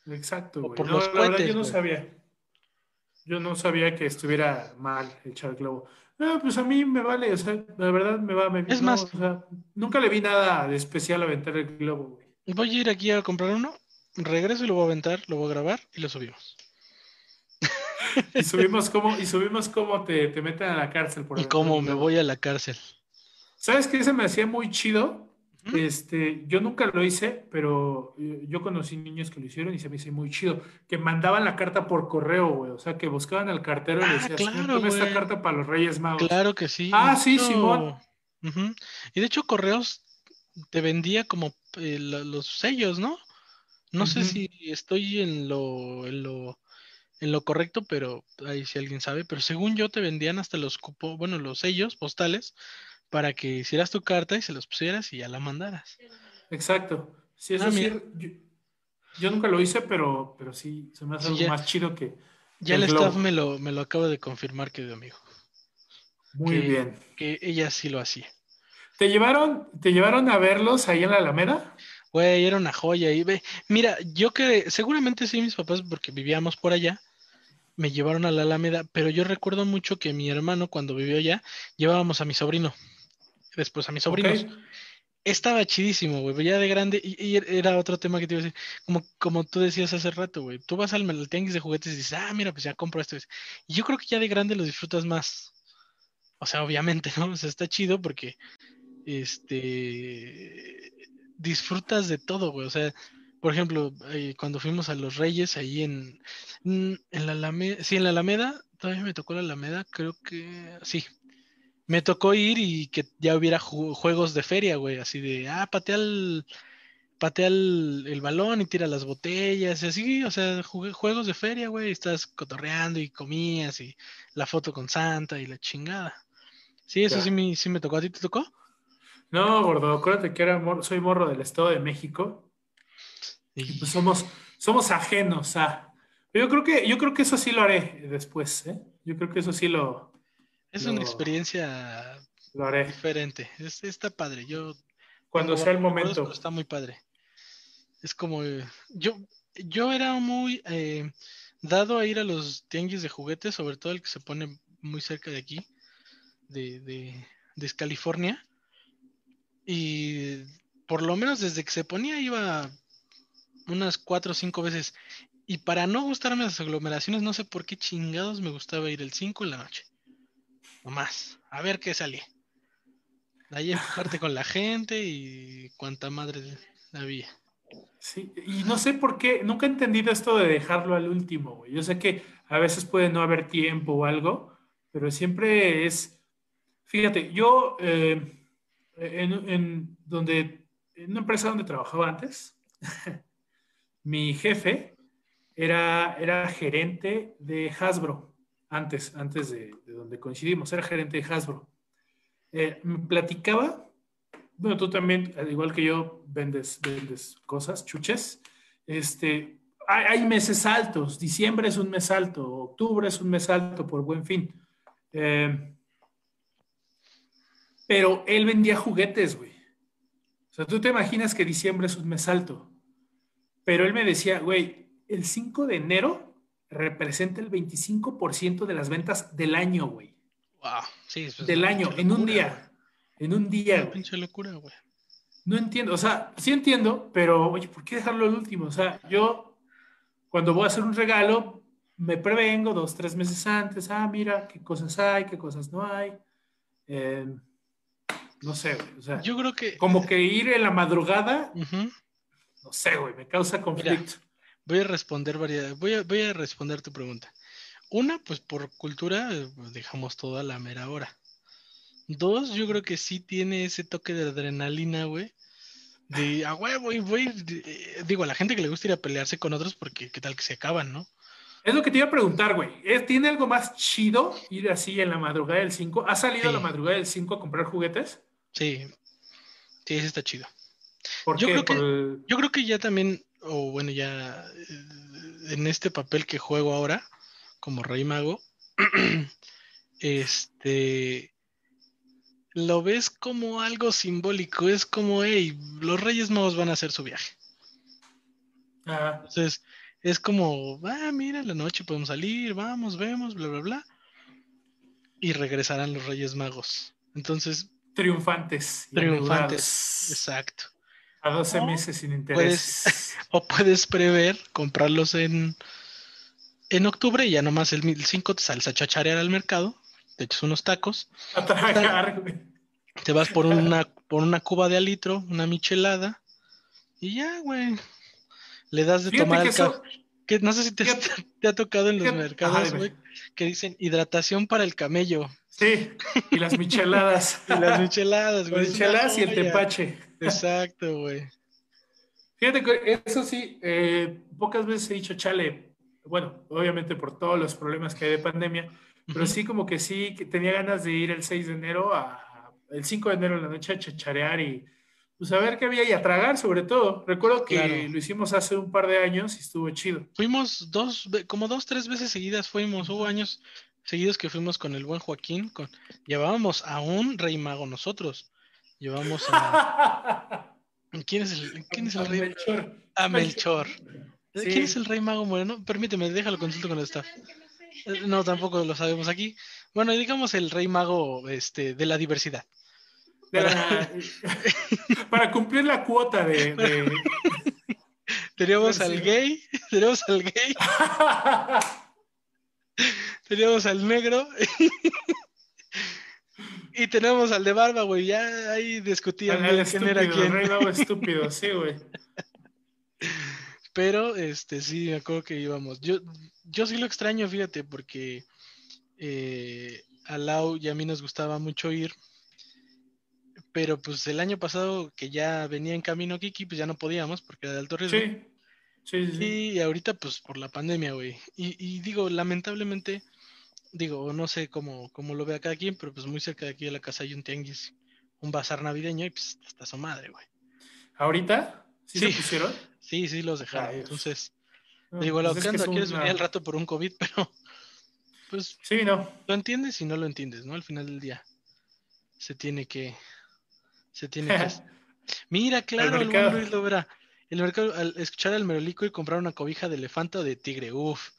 Exacto, O por No, los la verdad, yo no güey. sabía. Yo no sabía que estuviera mal echar globo. No, pues a mí me vale, o sea, la verdad me va. me- Es no, más- o sea, nunca le vi nada de especial a aventar el globo, güey. Voy a ir aquí a comprar uno, regreso y lo voy a aventar, lo voy a grabar y lo subimos. Y subimos cómo, y subimos cómo te, te meten a la cárcel por Y cómo me voy a la cárcel. ¿Sabes qué se me hacía muy chido? Este, yo nunca lo hice, pero eh, yo conocí niños que lo hicieron y se me hizo muy chido. Que mandaban la carta por correo, güey. O sea, que buscaban al cartero y Ah, le decían, "Señor, claro, esta carta para los Reyes Magos. Claro que sí. Ah, sí, Simón. Y de hecho Correos te vendía como eh, los sellos, ¿no? No sé si estoy en lo, en lo, en lo correcto, pero ahí si alguien sabe, pero según yo te vendían hasta los cupo, bueno, los sellos postales para que hicieras tu carta y se los pusieras y ya la mandaras. Exacto. Sí, eso Ah, sí. Yo, yo nunca lo hice, pero, pero sí, se me hace Sí, algo ya- más chido que. Ya El staff me lo, me lo acaba de confirmar, querido amigo, Muy que- bien. que ella sí lo hacía. ¿Te llevaron, te llevaron a verlos ahí en la Alameda? Güey, era una joya. Y ve, mira, yo que seguramente sí, mis papás, porque vivíamos por allá, me llevaron a la Alameda, pero yo recuerdo mucho que mi hermano, cuando vivió allá, llevábamos a mi sobrino, después a mis sobrinos. Estaba chidísimo, güey, ya de grande, y, era otro tema que te iba a decir, como, como tú decías hace rato, güey, tú vas al, al de juguetes y dices, ah, mira, pues ya compro esto. Y yo creo que ya de grande lo disfrutas más. O sea, obviamente, ¿no? O sea, está chido porque, este, disfrutas de todo, güey. O sea, por ejemplo, eh, cuando fuimos a Los Reyes, ahí en, en la Alameda, sí, en la Alameda, todavía me tocó la Alameda, creo que sí. Me tocó ir y que ya hubiera juegos de feria, güey, así de, ah, patea el, patea el, balón y tira las botellas, y así, o sea, juegos de feria, güey, estás cotorreando y comías y la foto con Santa y la chingada. Sí, eso sí, me, sí me tocó. ¿A ti te tocó? No, gordo, acuérdate que era soy morro del Estado de México. Y pues somos, somos ajenos a. Yo creo que, yo creo que eso sí lo haré después, ¿eh? Yo creo que eso sí lo. Es una experiencia lo haré. diferente. está padre. Yo. Cuando sea el momento. Está muy padre. Es como. Yo, yo era muy eh, dado a ir a los tianguis de juguetes, sobre todo el que se pone muy cerca de aquí, de, de, de California. Y por lo menos desde que se ponía iba unas cuatro o cinco veces. Y para no gustarme las aglomeraciones, no sé por qué chingados me gustaba ir el 5 en la noche. No más. A ver qué salía. Ahí empujarte con la gente y cuánta madre había. Sí, y no sé por qué, nunca he entendido esto de dejarlo al último, güey. Yo sé que a veces puede no haber tiempo o algo, pero siempre es, fíjate, yo eh, en, donde, en una empresa donde trabajaba antes, mi jefe era, era gerente de Hasbro, antes, antes de, donde coincidimos, era gerente de Hasbro. Eh, me platicaba, bueno, tú también, al igual que yo, vendes, vendes cosas, chuches. Este, hay, meses altos, diciembre es un mes alto, octubre es un mes alto por buen fin. Eh, pero él vendía juguetes, güey. O sea, tú te imaginas que diciembre es un mes alto. Pero él me decía, güey, el 5 de enero representa el 25% de las ventas del año, güey. Wow, sí, del año, en un día. En un día. Una pinche locura, güey. No entiendo, o sea, sí entiendo, pero oye, ¿por qué dejarlo al último? O sea, yo cuando voy a hacer un regalo, me prevengo dos, tres meses antes, ah, mira, qué cosas hay, qué cosas no hay. Eh, no sé, O sea, yo creo que. Como que ir en la madrugada. No sé, güey, me causa conflicto. voy a responder varias. Voy a, voy a responder tu pregunta. Una, pues por cultura, dejamos toda la mera hora. Dos, yo creo que sí tiene ese toque de adrenalina, güey. De a huevo y voy. digo, a la gente que le gusta ir a pelearse con otros, porque qué tal que se acaban, ¿no? Es lo que te iba a preguntar, güey. ¿Tiene algo más chido ir así en la madrugada del 5? ¿Has salido a la madrugada del 5 a comprar juguetes? Sí, sí, ese está chido. yo, Creo que, yo creo que ya también, o bueno, ya eh, en este papel que juego ahora, como Rey Mago, este, lo ves como algo simbólico, es como, hey, los Reyes Magos van a hacer su viaje. Entonces, es como, ah, mira, la noche podemos salir, vamos, vemos, bla, bla, bla. Y regresarán los Reyes Magos. Entonces, triunfantes. Triunfantes, exacto. A 12 meses sin interés. o puedes prever comprarlos en, en octubre y ya nomás el 5 te sales a chacharear al mercado, te echas unos tacos. A tragar, güey. Te vas por una, por una cuba de alitro, una michelada, y ya, güey. Le das de tomar el café. Que no sé si te, te ha tocado en los mercados, güey, que dicen hidratación para el camello. Sí, y las micheladas. y las micheladas, güey. Las micheladas y el tepache. Exacto, güey. Fíjate que eso sí, eh, pocas veces he dicho, chale, bueno, obviamente por todos los problemas que hay de pandemia, pero sí como que sí, que tenía ganas de ir el 6 de enero a, el 5 de enero en la noche a chacharear y pues a ver qué había y a tragar sobre todo. Recuerdo que lo hicimos hace un par de años y estuvo chido. Fuimos dos, como dos, tres veces seguidas fuimos, hubo años seguidos que fuimos con el buen Joaquín, con, llevábamos a un rey mago nosotros. Llevamos a, ¿Quién es el, quién es el rey? Melchor. Ah, Melchor. ¿Quién es el rey mago moreno? Permíteme, déjalo consulto con el staff. No, tampoco lo sabemos aquí. Bueno, digamos el rey mago este, de la diversidad. para... cumplir la cuota de... Tenemos al gay, tenemos al gay, tenemos al negro y tenemos al de barba, güey. Ya ahí discutían quién era quién. Rey mago estúpido, sí, güey. Pero, este, sí, me acuerdo que íbamos. Yo, yo sí lo extraño, fíjate, porque eh, a Lau y a mí nos gustaba mucho ir. Pero pues el año pasado que ya venía en camino Kiki, pues ya no podíamos porque era de alto riesgo. Sí. Sí, sí. Y ahorita pues por la pandemia, güey. Y, y, digo, lamentablemente, digo, no sé cómo, cómo lo vea cada quien, pero pues muy cerca de aquí de la casa hay un tianguis, un bazar navideño y pues está su madre, güey. ¿Ahorita? ¿Sí, sí. se pusieron? Sí, sí, los dejaron. Entonces, digo, lo pues que quieres venir al rato por un COVID, pero pues sí, no. Lo entiendes y no lo entiendes, ¿no? Al final del día se tiene que se tiene que Mira, claro, el, el Luis lo verá. El mercado, al escuchar al merolico y comprar una cobija de elefante o de tigre, uff.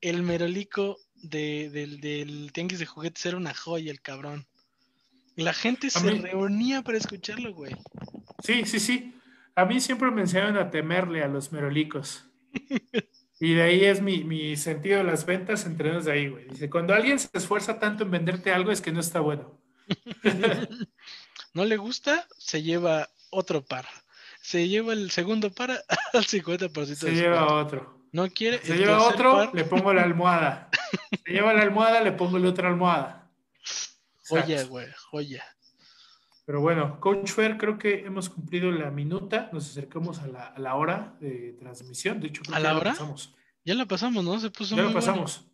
El merolico de, del, del tianguis de juguetes era una joya, el cabrón. La gente se reunía para escucharlo, güey. Sí, sí, sí. A mí siempre me enseñaron a temerle a los merolicos. Y de ahí es mi, sentido de las ventas, entre de ahí, güey. Dice, cuando alguien se esfuerza tanto en venderte algo es que no está bueno. no le gusta, se lleva otro par. Se lleva el segundo par al 50% Se lleva otro. No quiere. Se lleva otro, le pongo la almohada. se lleva la almohada, le pongo la otra almohada. Joya, güey, joya. Pero bueno, Coach Fer, creo que hemos cumplido la minuta, nos acercamos a la, hora de transmisión. De hecho, ¿A la hora? Ya la pasamos, ¿no? Se puso ya muy la pasamos.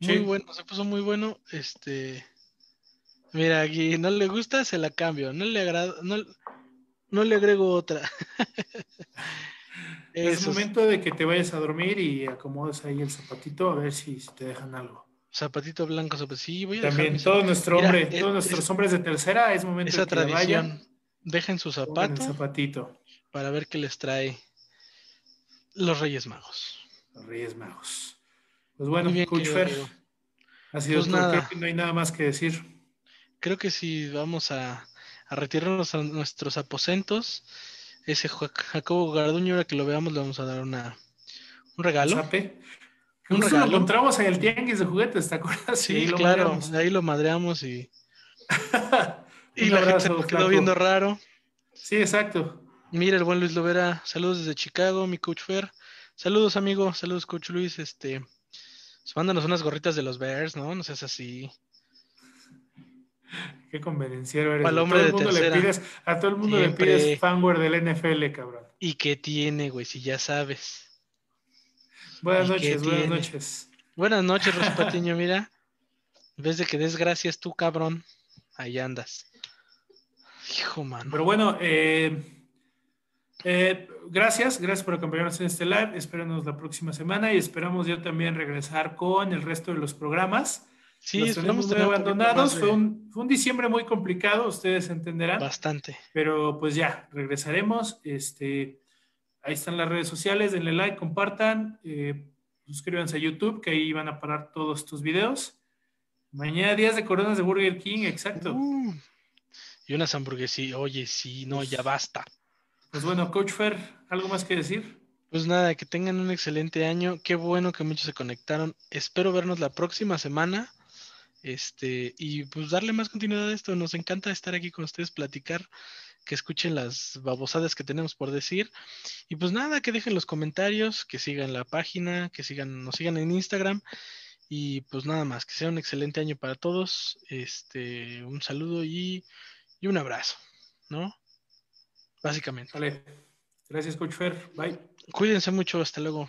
Muy bueno, se puso muy bueno. Este. Mira, aquí no le gusta, se la cambio. No le agrada, no, no le agrego otra. es momento de que te vayas a dormir y acomodes ahí el zapatito a ver si te dejan algo zapatito blanco, sí, voy a También todo nuestro hombre, todos nuestros hombres de tercera es momento esa de que tradición. Vayan, dejen su zapato zapatito para ver qué les trae los Reyes Magos. Los Reyes Magos. Pues bueno, Coach Fer, ha sido pues nada. no hay nada más que decir. Creo que si vamos a, a retirarnos a nuestros aposentos, ese Jacobo Garduño, ahora que lo veamos, le vamos a dar una un regalo. Un lo encontramos en el tianguis de juguetes, ¿te acuerdas? Sí, claro, ahí lo madreamos y. y la gente se quedó viendo raro. Sí, exacto. Mira, el buen Luis Lovera, saludos desde Chicago, mi coach Fer. Saludos, amigo, saludos, coach Luis. Este, pues, mándanos unas gorritas de los Bears, ¿no? No seas así. Qué convenenciero eres. a todo el mundo le pides, a todo el mundo le pides fanware del NFL, cabrón. ¿Y qué tiene, güey? Si ya sabes. Buenas noches, buenas noches. Buenas noches, Rospatiño, mira. En vez de que desgracias tú, cabrón, ahí andas. Hijo, mano. Pero bueno, eh, eh, gracias, gracias por acompañarnos en este live. Espéranos la próxima semana y esperamos yo también regresar con el resto de los programas. Sí, los tenemos muy abandonados. Fue, un, fue un diciembre muy complicado, ustedes entenderán. Bastante. Pero pues ya, regresaremos. Este, Ahí están las redes sociales, denle like, compartan, eh, suscríbanse a YouTube, que ahí van a parar todos tus videos. Mañana días de coronas de Burger King, exacto. Uh, y unas hamburguesas, oye, sí, no, ya basta. Pues bueno, Coach Fer, ¿algo más que decir? Pues nada, que tengan un excelente año. Qué bueno que muchos se conectaron. Espero vernos la próxima semana. Este, y pues darle más continuidad a esto. Nos encanta estar aquí con ustedes, platicar que escuchen las babosadas que tenemos por decir. Y pues nada, que dejen los comentarios, que sigan la página, que sigan, nos sigan en Instagram. Y pues nada más, que sea un excelente año para todos. Este, un saludo y, y un abrazo, ¿no? Básicamente. Vale. Gracias, Coach Fer. Bye. Cuídense mucho, hasta luego.